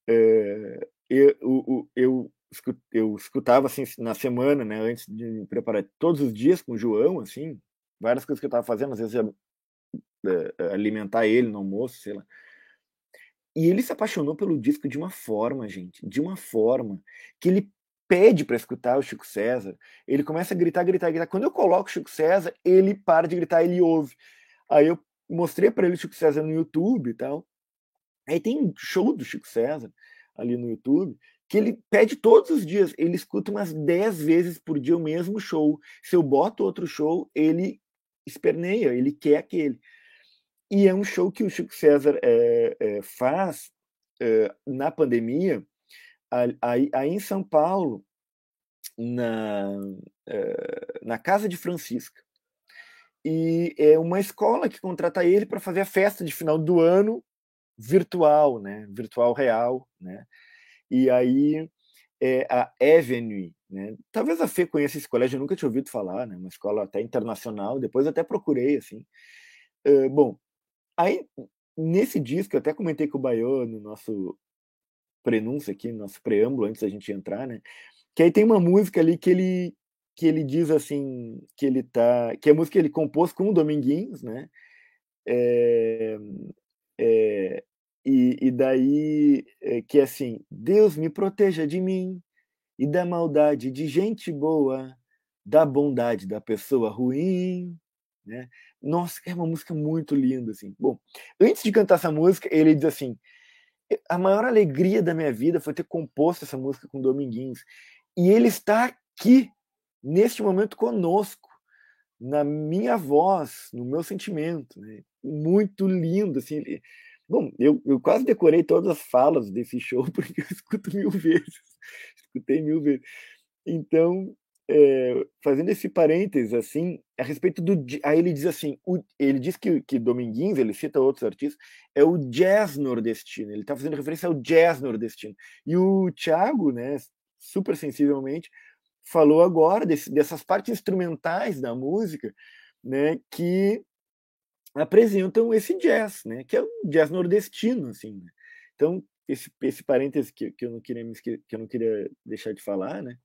é, eu, eu, eu, escutava assim na semana, né, antes de me preparar todos os dias com o João, assim, várias coisas que eu estava fazendo, às vezes alimentar ele no almoço, sei lá. E ele se apaixonou pelo disco de uma forma, gente, de uma forma que ele pede para escutar o Chico César. Ele começa a gritar, gritar, gritar. Quando eu coloco o Chico César, ele para de gritar, ele ouve. Aí eu mostrei para ele o Chico César no YouTube e tal. Aí tem um show do Chico César ali no YouTube que ele pede todos os dias. Ele escuta umas 10 vezes por dia o mesmo show. Se eu boto outro show, ele esperneia, ele quer aquele. E é um show que o Chico César é, é, faz é, na pandemia, aí, aí, em São Paulo, na, na Casa de Francisca. E é uma escola que contrata ele para fazer a festa de final do ano virtual, né? Virtual real, né? E aí é a Avenue, né? Talvez a Fê conheça esse colégio, eu nunca tinha ouvido falar, né? Uma escola até internacional, depois até procurei, assim. Bom, Aí, nesse disco, eu até comentei com o Baiô no nosso prenúncio aqui, no nosso preâmbulo, antes da gente entrar, né? Que aí tem uma música ali que ele que ele diz assim que ele tá que é a música que ele compôs com o Dominguinhos, né? É, é, e, e, daí é, que assim Deus me proteja de mim e da maldade de gente boa, da bondade da pessoa ruim, né? Nossa, é uma música muito linda, assim. Bom, antes de cantar essa música, ele diz assim: a maior alegria da minha vida foi ter composto essa música com Dominguinhos. E ele está aqui, neste momento, conosco, na minha voz, no meu sentimento. Né? Muito lindo, assim. Ele... Bom, eu, eu quase decorei todas as falas desse show, porque eu escuto mil vezes. Escutei mil vezes. Então, é, fazendo esse parênteses assim, a respeito do. Aí ele diz assim: o, ele diz que, que Dominguins, ele cita outros artistas, é o jazz nordestino. Ele está fazendo referência ao jazz nordestino. E o Thiago, né, super sensivelmente, falou agora desse, dessas partes instrumentais da música, né, que apresentam esse jazz, né, que é o jazz nordestino, assim. Né? Então, esse, esse parêntese que, que, eu não queria que eu não queria deixar de falar, né?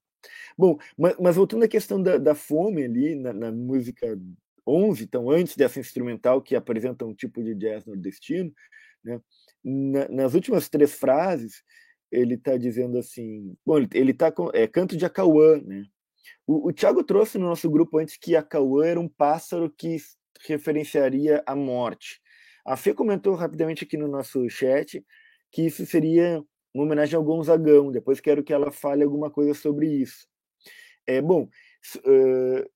Bom, mas, mas voltando à questão da, da fome ali na, na, música 11, então antes dessa instrumental que apresenta um tipo de jazz nordestino, né? Na, nas últimas três frases ele está dizendo assim, bom, ele está com é canto de Acauã, né? O, o Tiago trouxe no nosso grupo antes que Acauã era um pássaro que referenciaria a morte. A Fê comentou rapidamente aqui no nosso chat que isso seria uma homenagem ao Gonzagão. Depois quero que ela fale alguma coisa sobre isso. É bom. Uh,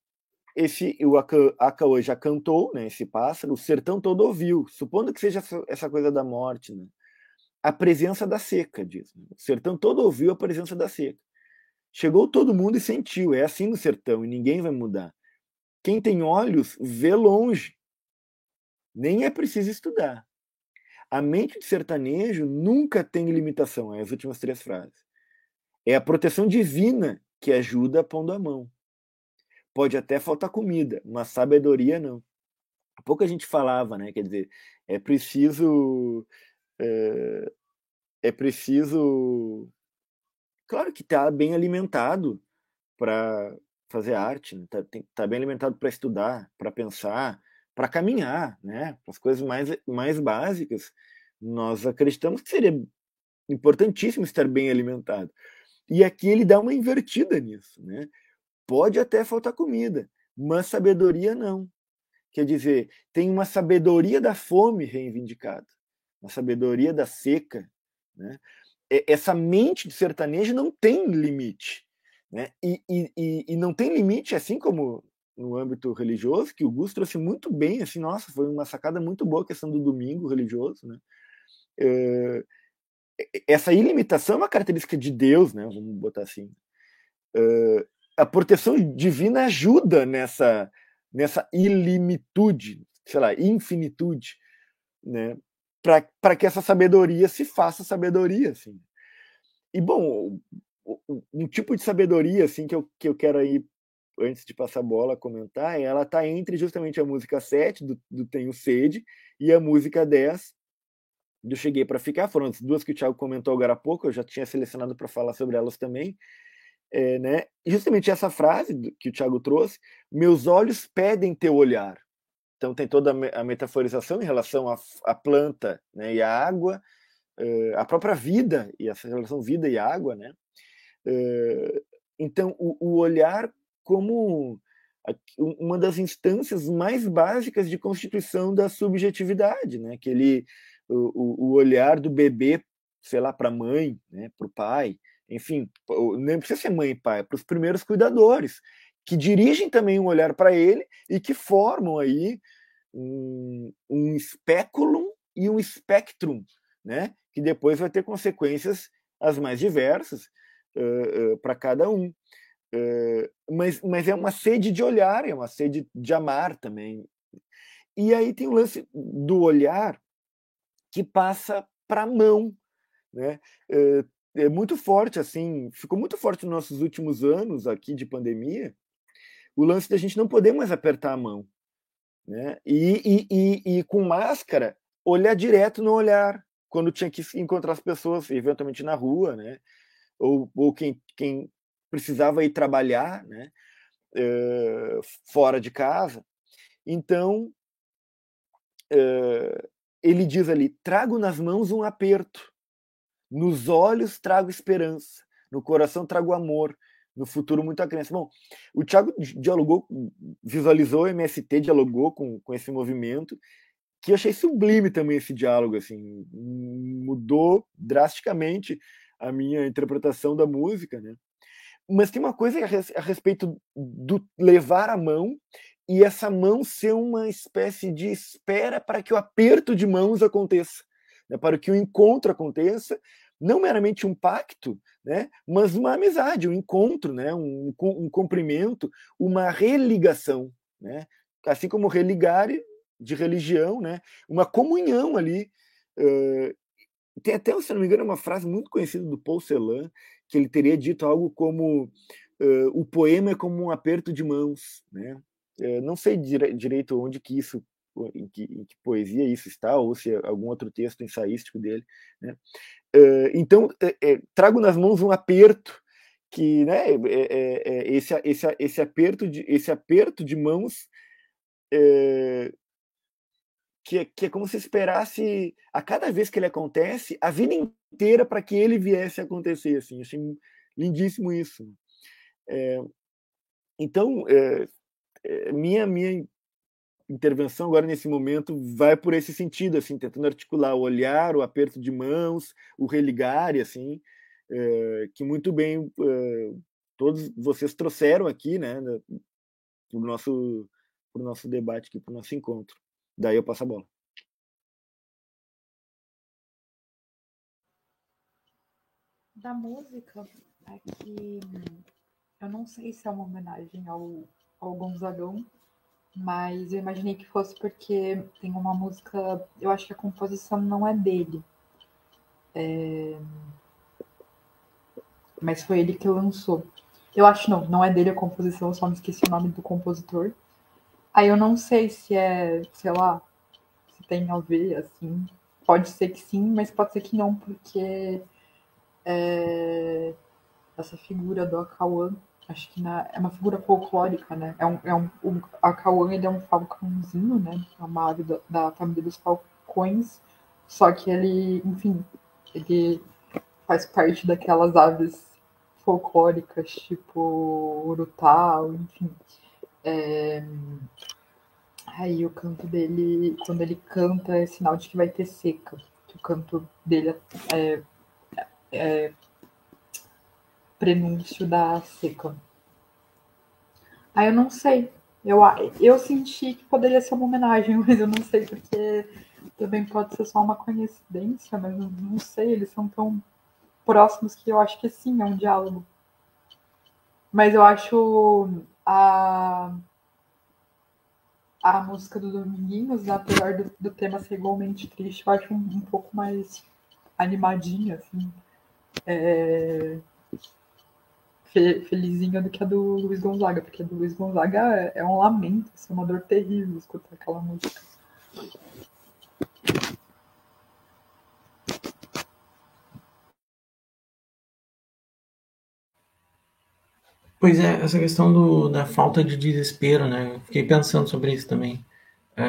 esse o Acauã já cantou, né? Esse pássaro. O sertão todo ouviu. Supondo que seja essa coisa da morte, né? A presença da seca, diz. Né? O sertão todo ouviu a presença da seca. Chegou todo mundo e sentiu. É assim no sertão e ninguém vai mudar. Quem tem olhos vê longe. Nem é preciso estudar. A mente de sertanejo nunca tem limitação, é as últimas três frases. É a proteção divina que ajuda pondo a mão. Pode até faltar comida, mas sabedoria não. Pouca gente falava, né? Quer dizer, é preciso. É, é preciso. Claro que tá bem alimentado para fazer arte, né? tá, tá bem alimentado para estudar, para pensar, para caminhar, né? As coisas mais, mais básicas, nós acreditamos que seria importantíssimo estar bem alimentado. E aqui ele dá uma invertida nisso, né? Pode até faltar comida, mas sabedoria não. Quer dizer, tem uma sabedoria da fome reivindicada, uma sabedoria da seca, né? Essa mente de sertanejo não tem limite, né? E, e, e não tem limite, assim como no âmbito religioso, que o Gus trouxe muito bem, assim, nossa, foi uma sacada muito boa a questão do domingo religioso, né? É, essa ilimitação é uma característica de Deus, né? Vamos botar assim. É, a proteção divina ajuda nessa nessa ilimitude, sei lá, infinitude, né? Para que essa sabedoria se faça sabedoria, assim. E bom, um tipo de sabedoria assim que eu, que eu quero aí antes de passar a bola, comentar, ela está entre justamente a música 7 do, do Tenho Sede e a música 10 do Cheguei para Ficar. Foram as duas que o Thiago comentou agora há pouco, eu já tinha selecionado para falar sobre elas também. É, né? E justamente essa frase que o Thiago trouxe, meus olhos pedem teu olhar. Então tem toda a metaforização em relação à, planta né, e à água, uh, a própria vida e essa relação vida e água, né? Uh, então o, o olhar como uma das instâncias mais básicas de constituição da subjetividade, né? Aquele o, o olhar do bebê, sei lá, para a mãe, né? Para o pai, enfim, nem precisa ser mãe e pai, para os primeiros cuidadores que dirigem também um olhar para ele e que formam aí um, um speculum e um spectrum, né? Que depois vai ter consequências as mais diversas uh, uh, para cada um. Eh, mas, mas é uma sede de olhar, é uma sede de amar também. E aí tem o lance do olhar que passa para a mão, né? É, é muito forte, assim, ficou muito forte nos nossos últimos anos aqui de pandemia, o lance da gente não poder mais apertar a mão, né? E, e, e, e com máscara, olhar direto no olhar, quando tinha que encontrar as pessoas, eventualmente na rua, né? Ou, ou quem, quem precisava ir trabalhar, né? Uh, fora de casa. Então, uh, ele diz ali: trago nas mãos um aperto, nos olhos trago esperança, no coração trago amor, no futuro muita crença. Bom, o Thiago dialogou, visualizou o MST, dialogou com, com esse movimento, que eu achei sublime também esse diálogo, assim, mudou drasticamente a minha interpretação da música, né? Mas tem uma coisa a respeito do levar a mão e essa mão ser uma espécie de espera para que o aperto de mãos aconteça, né? para que o encontro aconteça, não meramente um pacto, né, mas uma amizade, um encontro, né, um, um cumprimento, uma religação, né, assim como religar de religião, né, uma comunhão ali. Uh, tem até, se não me engano, uma frase muito conhecida do Paul Celan, que ele teria dito algo como uh, o poema é como um aperto de mãos, né? Uh, não sei dire direito onde que isso em que, em que, poesia isso está, ou se é algum outro texto ensaístico dele. Né? Uh, então, é, é, trago nas mãos um aperto que, né, é, é, é esse, esse, esse, aperto de, esse aperto de mãos que, é, que é como se esperasse, a cada vez que ele acontece, a vida inteira para que ele viesse a acontecer. Assim, achei lindíssimo isso. então, minha, minha intervenção agora nesse momento vai por esse sentido, assim, tentando articular o olhar, o aperto de mãos, o religar, assim, é, que muito bem é, todos vocês trouxeram aqui, né, para o nosso, nosso debate para o nosso encontro. Daí eu passo a bola. Da música, é eu não sei se é uma homenagem ao, ao Gonzagão, mas eu imaginei que fosse porque tem uma música, eu acho que a composição não é dele. É... Mas foi ele que lançou. Eu acho não, não é dele a composição, eu só me esqueci o nome do compositor. Aí eu não sei se é, sei lá, se tem a ver, assim. Pode ser que sim, mas pode ser que não, porque é... essa figura do Akawan acho que na, é uma figura folclórica, né? É um, é um, o Acauã, ele é um falcãozinho, né? É uma ave da, da, família dos falcões, só que ele, enfim, ele faz parte daquelas aves folclóricas, tipo urutau, enfim. É... Aí o canto dele, quando ele canta, é sinal de que vai ter seca. Que o canto dele é, é prenúncio da seca. Aí eu não sei. Eu, eu senti que poderia ser uma homenagem, mas eu não sei, porque também pode ser só uma coincidência, mas não, não sei, eles são tão próximos que eu acho que sim, é um diálogo. Mas eu acho a, a música do Dominguinhos, apesar do, do tema ser igualmente triste, eu acho um, um pouco mais animadinha, assim. É, felizinha do que a do Luiz Gonzaga, porque a do Luiz Gonzaga é, é um lamento, é uma dor terrível escutar aquela música. Pois é, essa questão do, da falta de desespero, né? Fiquei pensando sobre isso também. É,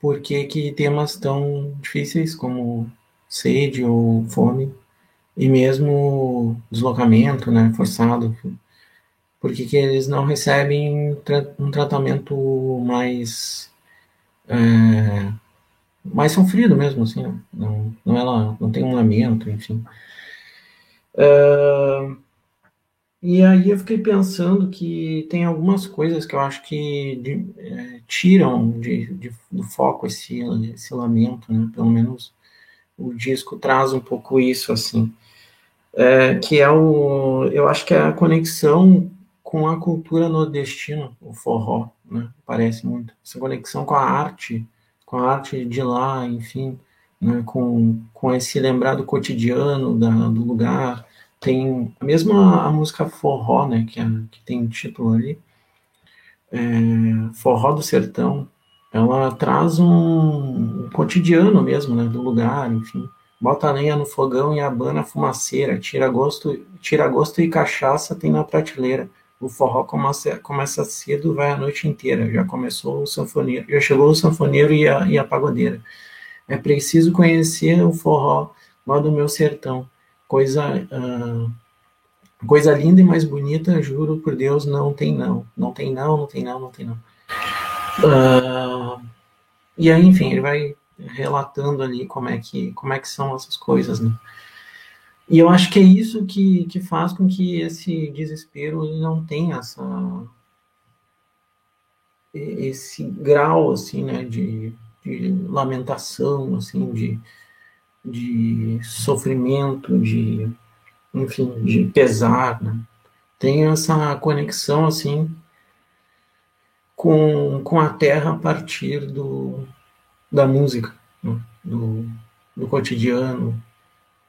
por que, que temas tão difíceis como sede ou fome e mesmo deslocamento, né, forçado, porque que eles não recebem um tratamento mais é, mais sofrido mesmo, assim, né? não, não ela não tem um lamento, enfim. Uh, e aí eu fiquei pensando que tem algumas coisas que eu acho que de, é, tiram de, de, do foco esse, esse lamento, né? Pelo menos o disco traz um pouco isso, assim é, que é o, eu acho que é a conexão com a cultura nordestina, o forró, né? Parece muito essa conexão com a arte, com a arte de lá, enfim, né? Com, com esse lembrar do cotidiano da, do lugar. Tem a, a música forró, né? Que, é, que tem título ali, é, forró do sertão. Ela traz um, um cotidiano mesmo, né? Do lugar, enfim Bota lenha no fogão e abana a fumaceira, tira gosto, tira gosto e cachaça tem na prateleira. O forró começa, começa cedo, vai a noite inteira. Já começou o sanfoneiro, já chegou o sanfoneiro e a, e a pagodeira. É preciso conhecer o forró lá do meu sertão. Coisa, uh, coisa linda e mais bonita, juro por Deus, não tem não. Não tem não, não tem não, não tem não. Uh, e aí, enfim, ele vai relatando ali como é que, como é que são essas coisas, né? E eu acho que é isso que, que faz com que esse desespero não tenha essa esse grau assim, né, de, de lamentação, assim, de de sofrimento, de, enfim, de pesar, né? Tem essa conexão, assim, com, com a terra a partir do, da música, né? do, do cotidiano,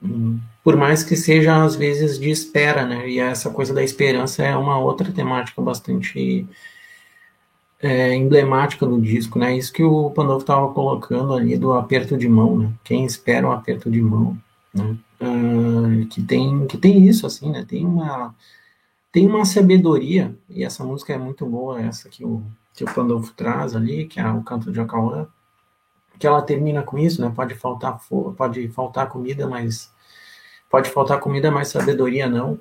hum, por mais que seja às vezes de espera, né? E essa coisa da esperança é uma outra temática bastante é, emblemática do disco, né? Isso que o Pandolfo estava colocando ali do aperto de mão, né? Quem espera um aperto de mão, né? Uh, que tem que tem isso assim, né? Tem uma tem uma sabedoria e essa música é muito boa, essa que o que o Pandolfo traz ali, que é o canto de Acauã, que ela termina com isso, né? Pode faltar pode faltar comida, mas Pode faltar comida, mas sabedoria não.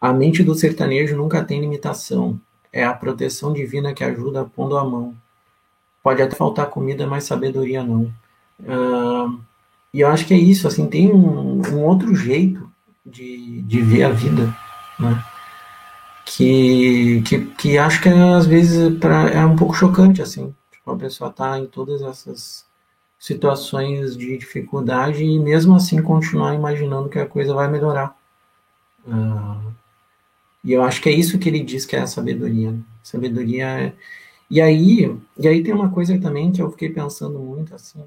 A mente do sertanejo nunca tem limitação. É a proteção divina que ajuda pondo a mão. Pode até faltar comida, mas sabedoria não. Uh, e eu acho que é isso, assim, tem um, um outro jeito de, de ver a vida, né? Que, que, que acho que às vezes pra, é um pouco chocante, assim. Tipo, a pessoa tá em todas essas situações de dificuldade e mesmo assim continuar imaginando que a coisa vai melhorar. Uh, e eu acho que é isso que ele diz que é a sabedoria. Sabedoria é... E aí, e aí tem uma coisa também que eu fiquei pensando muito assim,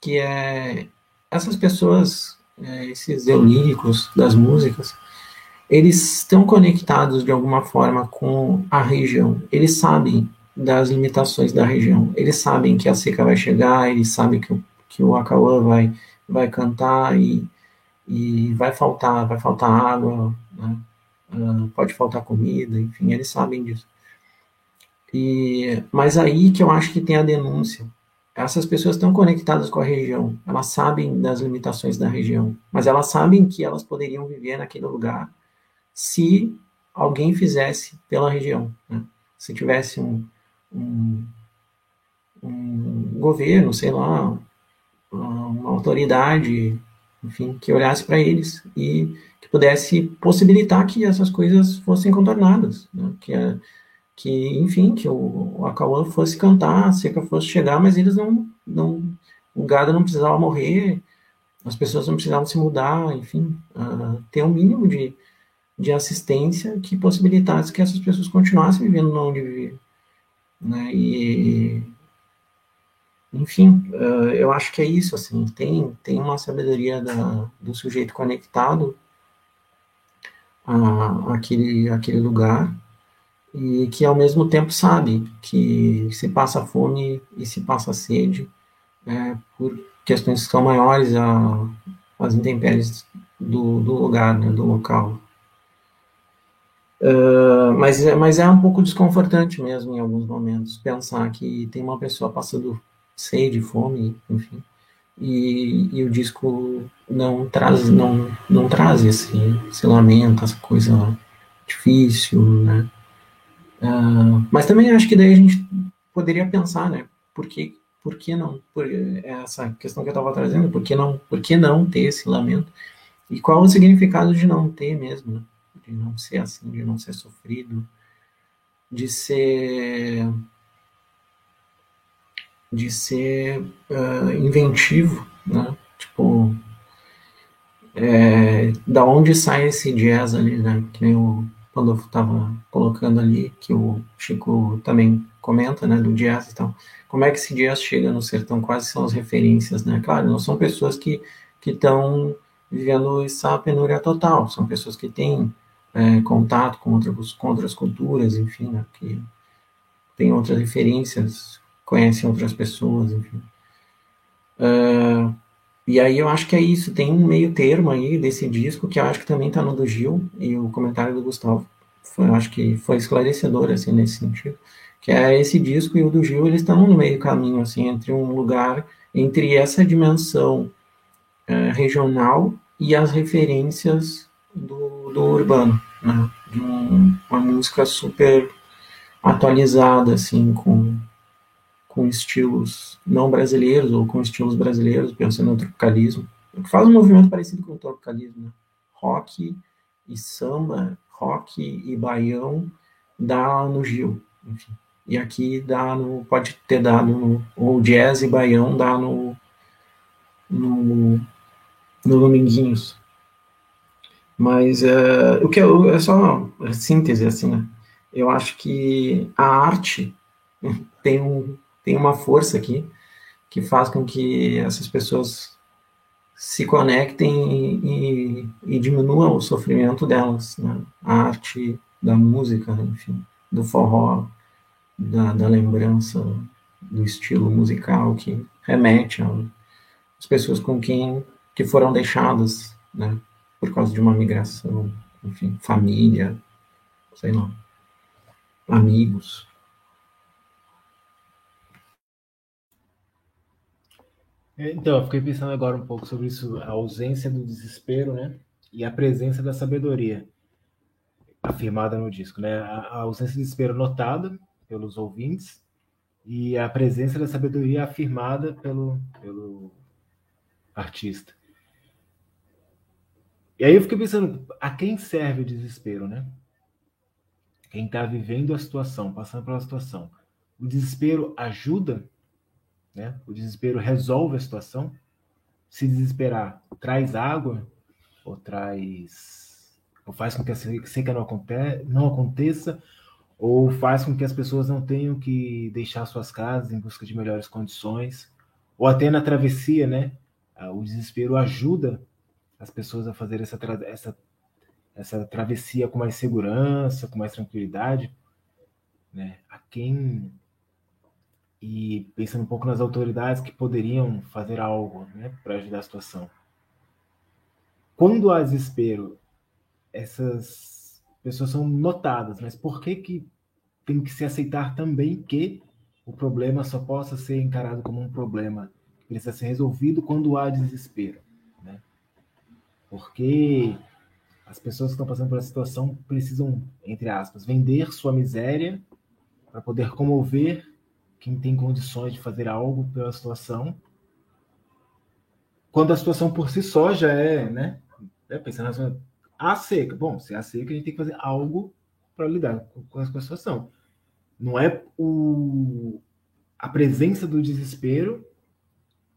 que é essas pessoas, é, esses eulíricos das músicas, eles estão conectados de alguma forma com a região. Eles sabem das limitações da região. Eles sabem que a seca vai chegar, eles sabem que o, que o Acauã vai, vai cantar e, e vai faltar, vai faltar água, né? uh, pode faltar comida, enfim, eles sabem disso. E, mas aí que eu acho que tem a denúncia. Essas pessoas estão conectadas com a região, elas sabem das limitações da região, mas elas sabem que elas poderiam viver naquele lugar se alguém fizesse pela região. Né? Se tivesse um, um, um governo, sei lá, uma autoridade, enfim, que olhasse para eles e que pudesse possibilitar que essas coisas fossem contornadas, né? que, que, enfim, que o, o Acauã fosse cantar, a seca fosse chegar, mas eles não, não, o gado não precisava morrer, as pessoas não precisavam se mudar, enfim, uh, ter um mínimo de, de assistência que possibilitasse que essas pessoas continuassem vivendo onde viviam. Né? E, enfim, uh, eu acho que é isso, assim, tem, tem uma sabedoria da, do sujeito conectado a, aquele, aquele lugar e que ao mesmo tempo sabe que se passa fome e se passa sede é, por questões que são maiores a, as intempéries do, do lugar, né, do local. Uh, mas, é, mas é um pouco desconfortante mesmo em alguns momentos pensar que tem uma pessoa passando sede, fome, enfim, e, e o disco não traz não, não traz esse, esse lamento, essa coisa difícil, né? Uh, mas também acho que daí a gente poderia pensar, né? Por que, por que não? Por essa questão que eu estava trazendo, por que não? Por que não ter esse lamento? E qual o significado de não ter mesmo? Né? De não ser assim, de não ser sofrido, de ser de ser uh, inventivo, né? Tipo, é, da onde sai esse jazz ali, né? Que nem eu estava colocando ali, que o Chico também comenta, né, do jazz e tal. Como é que esse jazz chega no sertão? Quais são as referências, né? Claro, não são pessoas que estão vivendo essa penúria total, são pessoas que têm é, contato com, com outras culturas, enfim, né, que tem outras referências, conhecem outras pessoas, enfim. Uh, e aí eu acho que é isso, tem um meio termo aí desse disco, que eu acho que também está no do Gil, e o comentário do Gustavo, foi, eu acho que foi esclarecedor, assim, nesse sentido, que é esse disco e o do Gil, eles estão no meio caminho, assim, entre um lugar, entre essa dimensão uh, regional e as referências do, do urbano, né? De um, uma música super atualizada, assim, com, com estilos não brasileiros ou com estilos brasileiros, pensando no tropicalismo. Faz um movimento parecido com o tropicalismo, né? Rock e samba, rock e baião dá no Gil, enfim. E aqui dá no, pode ter dado no, ou jazz e baião dá no, no no Dominguinhos. Mas é, o que eu, é só síntese, assim, né? Eu acho que a arte tem, um, tem uma força aqui que faz com que essas pessoas se conectem e, e, e diminuam o sofrimento delas. Né? A arte da música, enfim, do forró, da, da lembrança do estilo musical que remete às pessoas com quem que foram deixadas, né, por causa de uma migração, enfim, família, sei lá, amigos. É, então, eu fiquei pensando agora um pouco sobre isso, a ausência do desespero, né? E a presença da sabedoria afirmada no disco, né? A, ausência de desespero notada pelos ouvintes e a presença da sabedoria afirmada pelo, pelo artista. E aí eu fiquei pensando, a quem serve o desespero, né? Quem está vivendo a situação, passando pela situação. O desespero ajuda né? O desespero resolve a situação. Se desesperar traz água ou traz ou faz com que a seca não, aconte, não aconteça ou faz com que as pessoas não tenham que deixar suas casas em busca de melhores condições ou até na travessia, né? Ah, o desespero ajuda as pessoas a fazer essa, essa, essa travessia com mais segurança, com mais tranquilidade, né? A quem e pensando um pouco nas autoridades que poderiam fazer algo né, para ajudar a situação. Quando há desespero, essas pessoas são notadas, mas por que, que tem que se aceitar também que o problema só possa ser encarado como um problema que precisa ser resolvido quando há desespero? Porque as pessoas que estão passando por essa situação precisam, entre aspas, vender sua miséria para poder comover quem tem condições de fazer algo pela situação, quando a situação por si só já é, né? É, pensando na seca. Bom, se é a seca, a gente tem que fazer algo para lidar com a situação. Não é o, a presença do desespero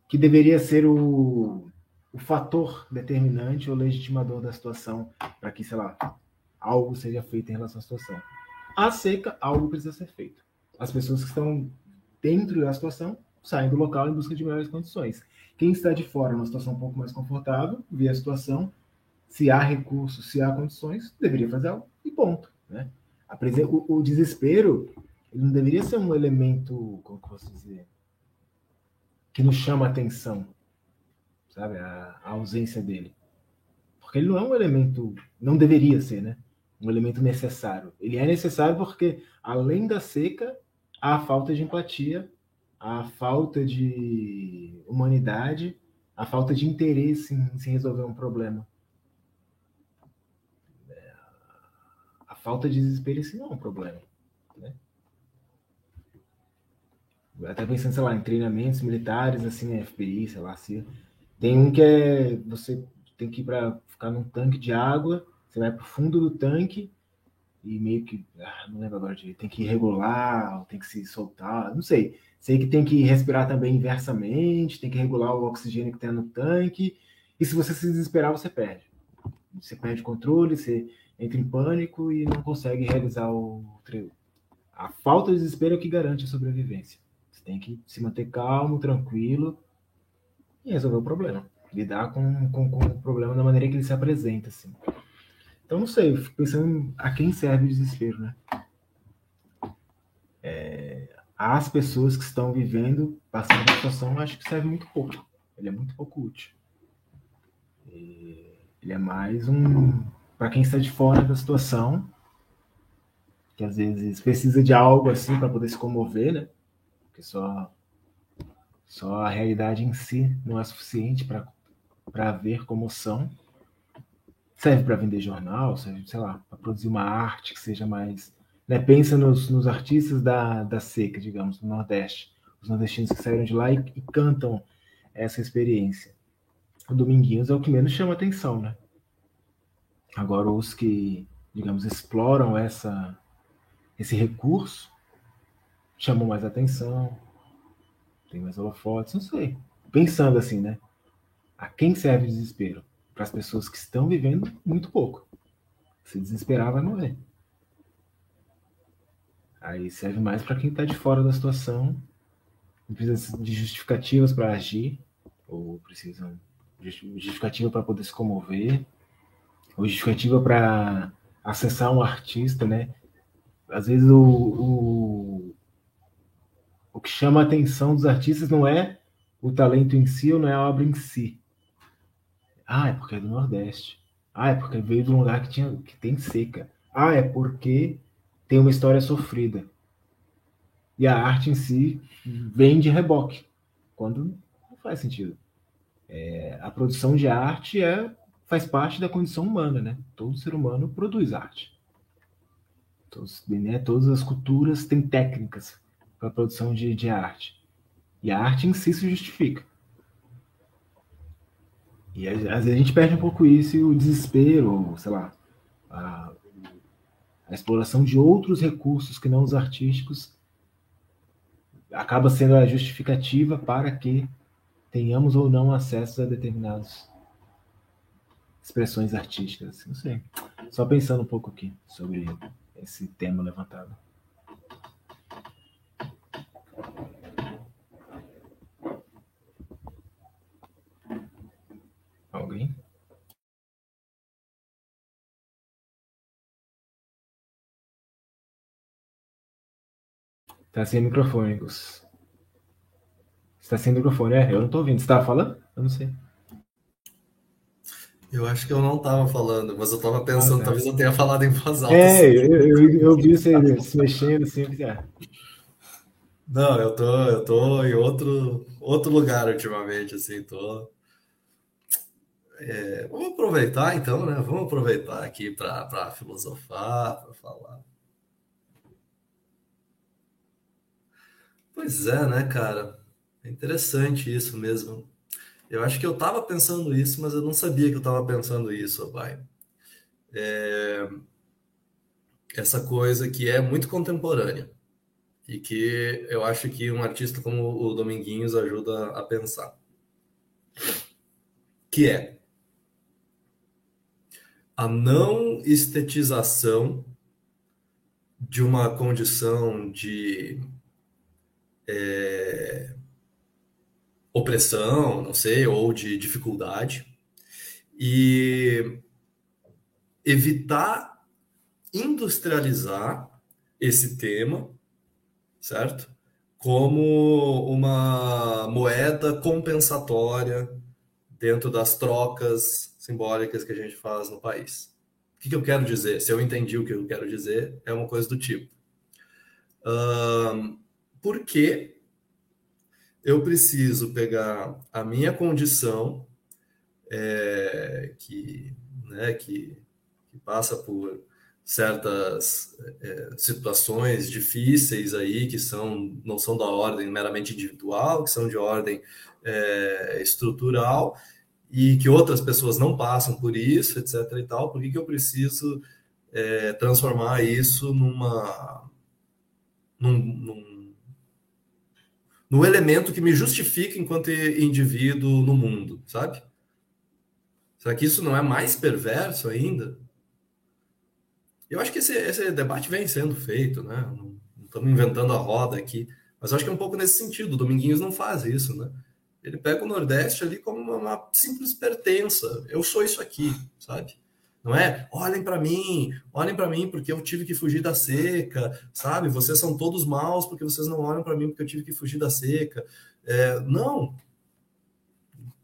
que deveria ser o, o fator determinante ou legitimador da situação para que, sei lá, algo seja feito em relação à situação. A seca, algo precisa ser feito. As pessoas que estão dentro da situação, saem do local em busca de melhores condições. Quem está de fora, numa situação um pouco mais confortável, vê a situação, se há recursos, se há condições, deveria fazer algo e ponto. Né? O, o desespero não deveria ser um elemento, como que posso dizer, que nos chama a atenção, sabe? A, a, ausência dele. Porque ele não é um elemento, não deveria ser, né? Um elemento necessário. Ele é necessário porque, além da seca, a falta de empatia, a falta de humanidade, a falta de interesse em se resolver um problema. A falta de desespero em si não é um problema. Né? Até pensando, sei lá, em treinamentos militares, assim, FBI, sei lá, se tem um que é você tem que ir para ficar num tanque de água, você vai para o fundo do tanque e meio que, ah, não lembro agora de, tem que regular, tem que se soltar, não sei. Sei que tem que respirar também inversamente, tem que regular o oxigênio que tem no tanque, e se você se desesperar, você perde. Você perde controle, você entra em pânico e não consegue realizar o treino. A falta de desespero é o que garante a sobrevivência. Você tem que se manter calmo, tranquilo e resolver o problema. Lidar com, com, com o problema da maneira que ele se apresenta. Assim. Então, não sei, fico pensando a quem serve o desespero, né? É, as pessoas que estão vivendo, passando uma situação, acho que serve muito pouco. Ele é muito pouco útil. Ele é mais um. Para quem está de fora da situação, que às vezes precisa de algo assim para poder se comover, né? Porque só, só a realidade em si não é suficiente para ver comoção serve para vender jornal, serve, sei lá, para produzir uma arte que seja mais. Né? Pensa nos, nos artistas da, da seca, digamos, do Nordeste, os nordestinos que saíram de lá e, e cantam essa experiência. O Dominguinhos é o que menos chama atenção, né? Agora, os que, digamos, exploram essa, esse recurso chamam mais atenção, tem mais holofotes, não sei. Pensando assim, né? A quem serve o desespero? Para as pessoas que estão vivendo muito pouco. Se desesperar, vai morrer. Aí serve mais para quem está de fora da situação, precisa de justificativas para agir, ou precisa de justificativa para poder se comover, ou justificativa para acessar um artista, né? Às vezes o, o, o que chama a atenção dos artistas não é o talento em si ou não é a obra em si. Ah, é porque é do Nordeste. Ah, é porque veio de um lugar que, tinha, que tem seca. Ah, é porque tem uma história sofrida. E a arte em si vem de reboque, quando não faz sentido. É, a produção de arte é, faz parte da condição humana, né? Todo ser humano produz arte. Todos, né, todas as culturas têm técnicas para a produção de, de arte. E a arte em si se justifica. E às vezes a gente perde um pouco isso e o desespero, sei lá, a, a exploração de outros recursos que não os artísticos acaba sendo a justificativa para que tenhamos ou não acesso a determinadas expressões artísticas. Não sei. Só pensando um pouco aqui sobre esse tema levantado. Alguém? Tá sem microfone, Gus. Está sem microfone, é? Eu não tô ouvindo. Você tava falando? Eu não sei. Eu acho que eu não estava falando, mas eu estava pensando, ah, talvez eu tenha falado em voz alta. É, assim. eu, eu, eu, vi você se mexendo assim. É. Não, eu tô, eu tô em outro, outro lugar ultimamente, assim, tô. É, vamos aproveitar então, né? Vamos aproveitar aqui para filosofar, para falar. Pois é, né, cara? É interessante isso mesmo. Eu acho que eu estava pensando isso, mas eu não sabia que eu estava pensando isso, pai. É... Essa coisa que é muito contemporânea e que eu acho que um artista como o Dominguinhos ajuda a pensar. Que é a não estetização de uma condição de é, opressão, não sei, ou de dificuldade, e evitar industrializar esse tema, certo? Como uma moeda compensatória dentro das trocas simbólicas que a gente faz no país. O que, eu quero dizer? Se eu entendi o que eu quero dizer, é uma coisa do tipo. Um, porque eu preciso pegar a minha condição, é, que, né, que, que, passa por certas é, situações difíceis aí, que são, não são da ordem meramente individual, que são de ordem é, estrutural, e que outras pessoas não passam por isso, etc. e tal, por que, que eu preciso é, transformar isso numa. num, num no elemento que me justifica enquanto indivíduo no mundo, sabe? Será que isso não é mais perverso ainda? Eu acho que esse, esse debate vem sendo feito, né? Não, estamos inventando a roda aqui, mas acho que é um pouco nesse sentido. O Dominguinhos não faz isso, né? Ele pega o Nordeste ali como uma, uma simples pertença. Eu sou isso aqui, sabe? Não é? Olhem para mim, olhem para mim porque eu tive que fugir da seca, sabe? Vocês são todos maus porque vocês não olham para mim porque eu tive que fugir da seca. É, não,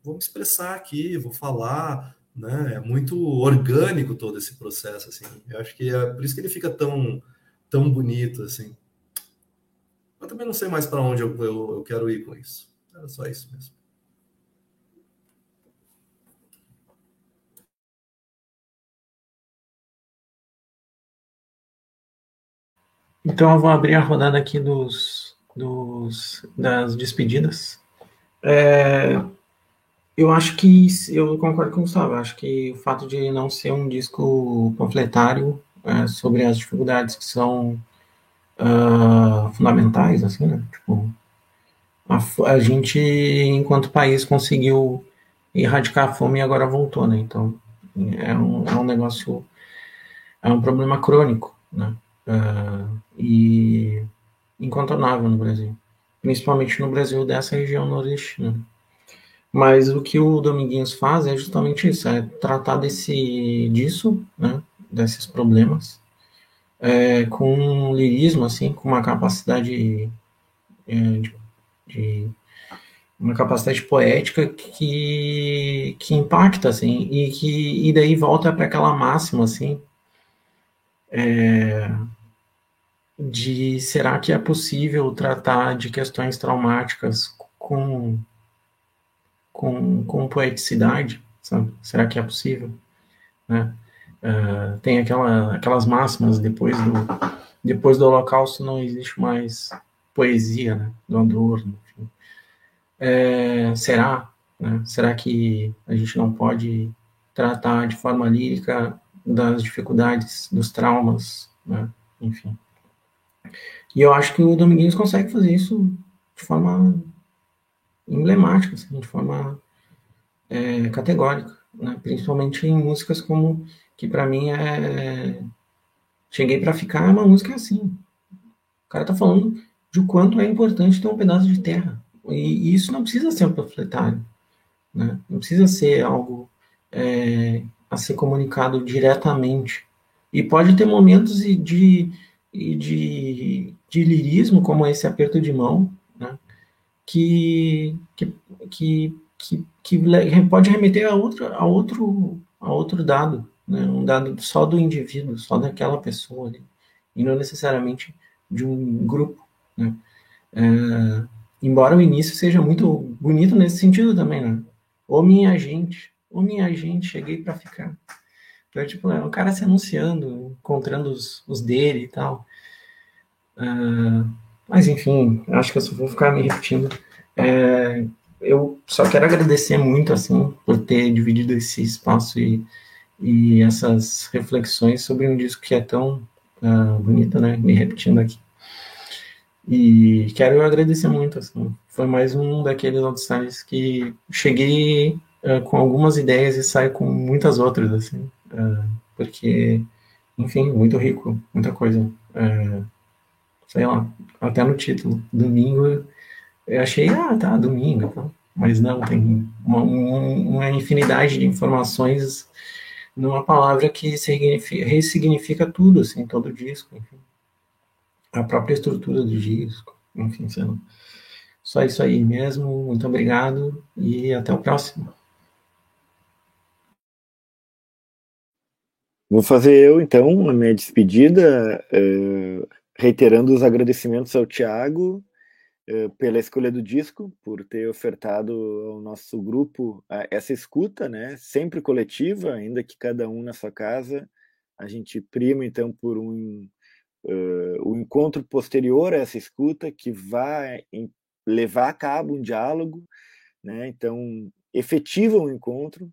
vou me expressar aqui, vou falar, né? É muito orgânico todo esse processo, assim. Eu acho que é por isso que ele fica tão, tão bonito, assim. Eu também não sei mais para onde eu, eu, eu quero ir com isso. Era só isso mesmo. Então eu vou abrir a rodada aqui dos, dos das despedidas. É, eu acho que eu concordo com o Gustavo. Acho que o fato de não ser um disco panfletário é, sobre as dificuldades que são uh, fundamentais, assim, né? Tipo, a, a, gente, enquanto país, conseguiu erradicar a fome e agora voltou, né? Então, é um, é um negócio, é um problema crônico, né? Uh, e incontornável no Brasil, principalmente no Brasil dessa região nordestina. Mas o que o Dominguinhos faz é justamente isso, é tratar desse, disso, né, desses problemas, é, com um lirismo, assim, com uma capacidade é, de, de, uma capacidade poética que, que impacta, assim, e que e daí volta para aquela máxima, assim, é, de será que é possível tratar de questões traumáticas com com, com poeticidade, sabe? Será que é possível? Né? Uh, tem aquela, aquelas máximas depois do depois do Holocausto não existe mais poesia, né? Do Adorno. É, será? Né? Será que a gente não pode tratar de forma lírica das dificuldades, dos traumas, né? enfim. E eu acho que o Dominguinhos consegue fazer isso de forma emblemática, assim, de forma é, categórica, né? principalmente em músicas como que para mim é cheguei para ficar é uma música assim. O cara tá falando de o quanto é importante ter um pedaço de terra e, e isso não precisa ser um panfletário, né? Não precisa ser algo é, a ser comunicado diretamente e pode ter momentos de, de, de, de lirismo como esse aperto de mão, né? que, que, que, que, que pode remeter a outro, a outro, a outro dado, né? um dado só do indivíduo, só daquela pessoa, ali, e não necessariamente de um grupo. Né? É, embora o início seja muito bonito nesse sentido também, né? Ô minha gente, ô minha gente, cheguei para ficar. Então, tipo, é o cara se anunciando, encontrando os, os dele e tal. Uh, mas enfim, acho que eu só vou ficar me repetindo. É, eu só quero agradecer muito assim por ter dividido esse espaço e, e essas reflexões sobre um disco que é tão uh, bonito, né? Me repetindo aqui. E quero agradecer muito, assim. Foi mais um daqueles outsiders que cheguei uh, com algumas ideias e saio com muitas outras, assim. Uh, porque, enfim, muito rico, muita coisa. Uh, sei lá, até no título, domingo, eu achei, ah, tá, domingo, tá. mas não, tem uma, uma infinidade de informações numa palavra que ressignifica tudo, assim, todo o disco, enfim. A própria estrutura do disco, enfim, lá. Só isso aí mesmo, muito obrigado e até o próximo. Vou fazer eu, então, a minha despedida. Uh reiterando os agradecimentos ao Tiago eh, pela escolha do disco, por ter ofertado ao nosso grupo essa escuta, né, sempre coletiva, ainda que cada um na sua casa. A gente prima, então, por um uh, o encontro posterior a essa escuta, que vai levar a cabo um diálogo, né, então, efetiva um encontro,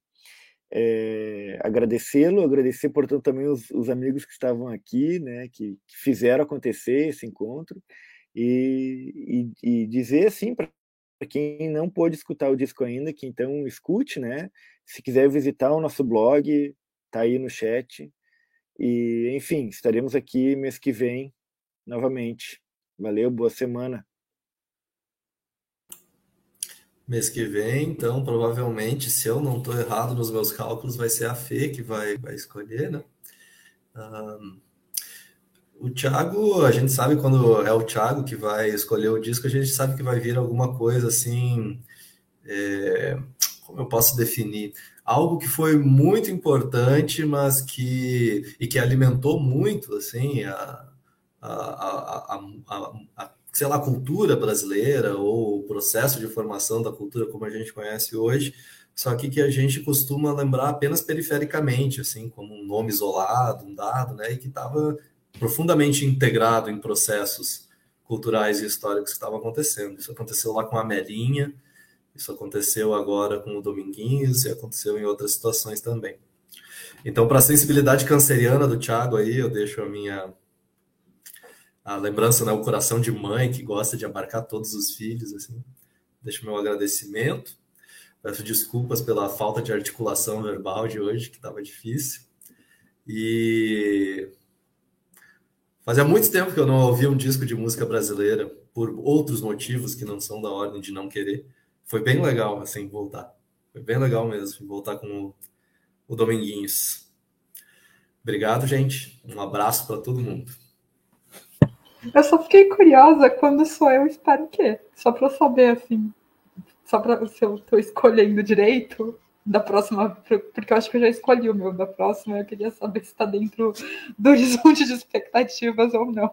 é, agradecê-lo, agradecer, portanto, também os, os, amigos que estavam aqui, né, que, que fizeram acontecer esse encontro, e, e, e dizer assim para quem não pôde escutar o disco ainda, que então escute, né? Se quiser visitar o nosso blog, tá aí no chat. E, enfim, estaremos aqui mês que vem novamente. Valeu, boa semana. Mês que vem, então provavelmente, se eu não estou errado nos meus cálculos, vai ser a Fê que vai, vai escolher, né? Um, o Thiago, a gente sabe quando é o Thiago que vai escolher o disco, a gente sabe que vai vir alguma coisa assim. É, como eu posso definir? Algo que foi muito importante, mas que. e que alimentou muito, assim, a, a, a, a, a sei lá, cultura brasileira ou o processo de formação da cultura como a gente conhece hoje, só que que a gente costuma lembrar apenas perifericamente, assim, como um nome isolado, um dado, né, e que estava profundamente integrado em processos culturais e históricos que estavam acontecendo. Isso aconteceu lá com a Melinha, isso aconteceu agora com o Dominguinhos e aconteceu em outras situações também. Então, para a sensibilidade canceriana do Thiago aí, eu deixo a minha a lembrança, né, o coração de mãe que gosta de abarcar todos os filhos, assim. Deixo meu agradecimento. Peço desculpas pela falta de articulação verbal de hoje, que estava difícil. E fazia muito tempo que eu não ouvia um disco de música brasileira por outros motivos que não são da ordem de não querer. Foi bem legal, assim, voltar. Foi bem legal mesmo, voltar com o, o Dominguinhos. Obrigado, gente. Um abraço para todo mundo. Eu só fiquei curiosa quando sou eu, espero o quê? Só para saber, assim, só para se eu estou escolhendo direito da próxima, porque eu acho que eu já escolhi o meu da próxima, eu queria saber se está dentro do horizonte de expectativas ou não.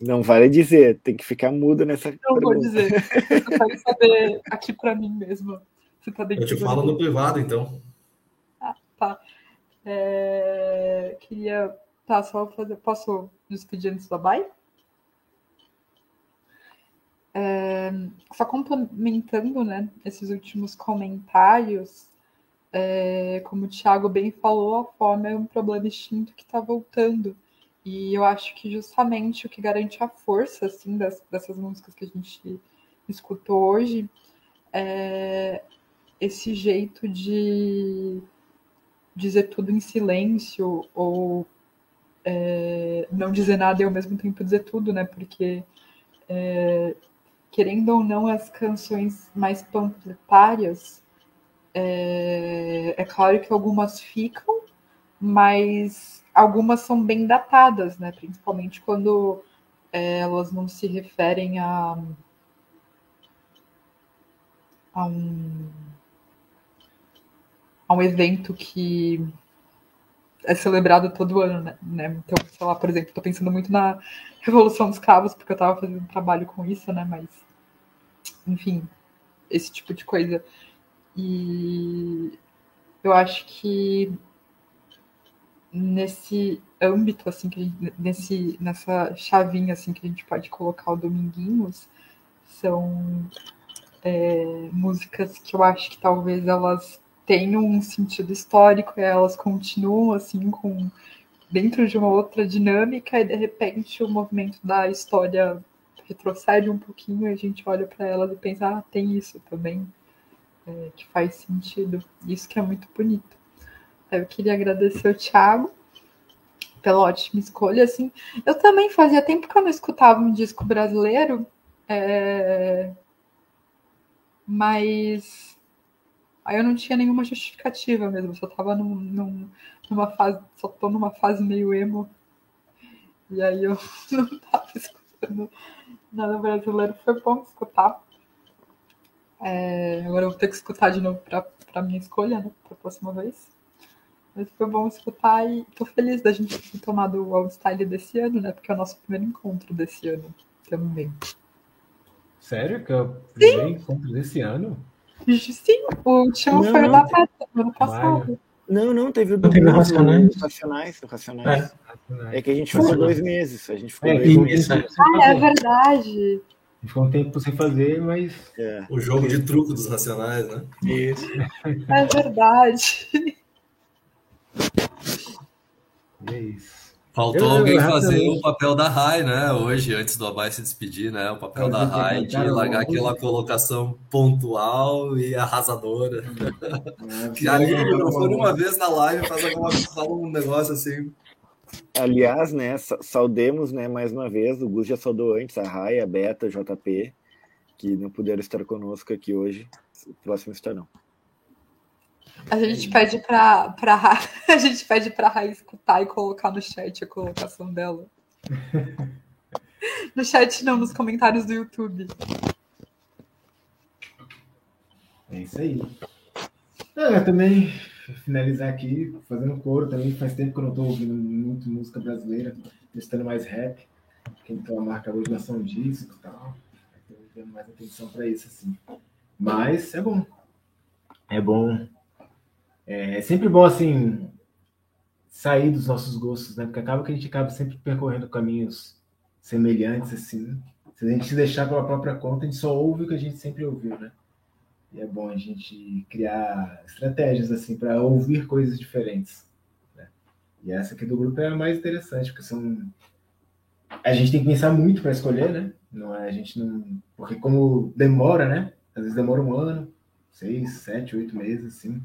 Não vale dizer, tem que ficar mudo nessa. Não pergunta. vou dizer. Eu quero saber aqui para mim mesmo. Se tá dentro eu te falo no privado, então. Ah, tá. É... Queria. Tá, só fazer. Posso despedir antes do bye? Só complementando né, esses últimos comentários, é, como o Thiago bem falou, a fome é um problema extinto que está voltando. E eu acho que justamente o que garante a força assim, das, dessas músicas que a gente escutou hoje é esse jeito de dizer tudo em silêncio ou é, não dizer nada e ao mesmo tempo dizer tudo, né? Porque é, querendo ou não, as canções mais panfletárias, é, é claro que algumas ficam, mas algumas são bem datadas, né? Principalmente quando é, elas não se referem a, a um a um evento que é celebrado todo ano, né? né? Então, sei lá, por exemplo, estou pensando muito na Revolução dos Cabos, porque eu estava fazendo um trabalho com isso, né? Mas, enfim, esse tipo de coisa. E eu acho que nesse âmbito, assim, que gente, nesse, nessa chavinha, assim, que a gente pode colocar o Dominguinhos, são é, músicas que eu acho que talvez elas tenham um sentido histórico, elas continuam, assim, com dentro de uma outra dinâmica e de repente o movimento da história retrocede um pouquinho e a gente olha para elas e pensa, ah, tem isso também é, que faz sentido. Isso que é muito bonito. Eu queria agradecer o Thiago pela ótima escolha. Assim, eu também fazia tempo que eu não escutava um disco brasileiro, é... mas aí eu não tinha nenhuma justificativa mesmo. Só estava num, num, numa fase, só tô numa fase meio emo. E aí eu não tava escutando nada brasileiro. Foi bom escutar. É, agora eu vou ter que escutar de novo para minha escolha, né? Para a próxima vez. Mas foi bom escutar e tô feliz da gente ter tomado o Old Style desse ano, né? Porque é o nosso primeiro encontro desse ano também. Sério? Que é o primeiro encontro desse ano? Sim, o último não, foi o da ano passado. Não, não, teve o do teve Racionais. Racionais, Racionais. É. é. que a gente ficou dois meses. A gente ficou é, dois meses. Ah, é verdade. Ficou um tempo sem fazer, mas. É. O jogo de truco dos Racionais, né? Isso. É verdade. É isso. Faltou eu, alguém eu, fazer o papel da Rai, né? Hoje, antes do Abai se despedir, né? O papel da Rai de largar aquela colocação pontual e arrasadora. É, que aí, não for uma vez na live, faz alguma, fala um negócio assim. Aliás, né, saudemos, né, mais uma vez, o Gus já saudou antes, a Rai, a Beta, JP, que não puderam estar conosco aqui hoje. O próximo estarão. A gente pede pra, pra a gente pede pra Raí escutar e colocar no chat a colocação dela. No chat não, nos comentários do YouTube. É isso aí. É, também finalizar aqui, fazendo coro também, faz tempo que eu não estou ouvindo muito música brasileira, testando mais rap, então a marca hoje nação disco e tal. Estou dando mais atenção para isso, assim. Mas é bom. É bom é, é sempre bom, assim, sair dos nossos gostos, né? Porque acaba que a gente acaba sempre percorrendo caminhos semelhantes, assim. Se a gente se deixar pela própria conta, a gente só ouve o que a gente sempre ouviu, né? E é bom a gente criar estratégias, assim, para ouvir coisas diferentes. Né? E essa aqui do grupo é a mais interessante, porque são. A gente tem que pensar muito para escolher, né? Não é, a gente não. Porque como demora, né? Às vezes demora um ano, seis, sete, oito meses, assim.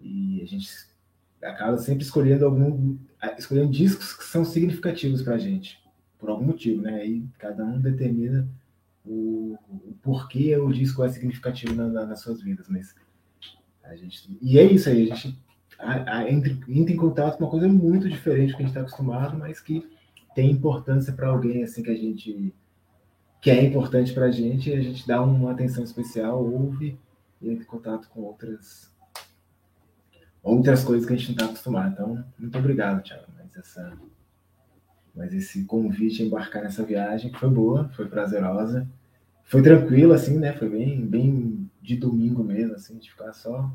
E a gente acaba sempre escolhendo algum, escolhendo discos que são significativos para a gente, por algum motivo, né? Aí cada um determina o, o porquê o disco é significativo na, na, nas suas vidas, mas a gente e é isso aí, a gente a, a, entra, entra em contato com uma coisa muito diferente do que a gente está acostumado, mas que tem importância para alguém assim que a gente que é importante para a gente, a gente dá uma atenção especial, ouve e entra em contato com outras outras coisas que a gente não está acostumado. Então, muito obrigado, Thiago, mas essa mas esse convite a embarcar nessa viagem foi boa, foi prazerosa, foi tranquilo assim, né? Foi bem bem de domingo mesmo, assim, de ficar só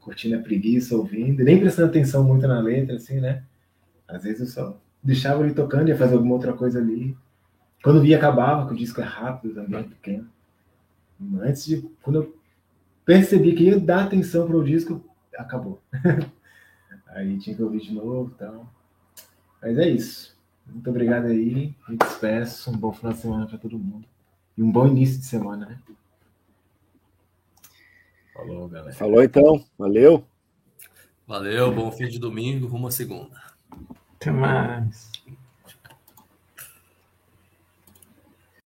curtindo a preguiça, ouvindo, nem prestando atenção muito na letra, assim, né? Às vezes eu só deixava ele tocando, ia fazer alguma outra coisa ali. Quando via, acabava, que o disco é rápido também, pequeno. Antes de. Quando eu percebi que ia dar atenção para o disco, acabou. aí tinha que ouvir de novo e tal. Mas é isso. Muito obrigado aí. Me despeço. Um bom final de semana para todo mundo. E um bom início de semana, né? Falou, galera. Falou então. Valeu. Valeu. Bom fim de domingo. Rumo a segunda. Até mais.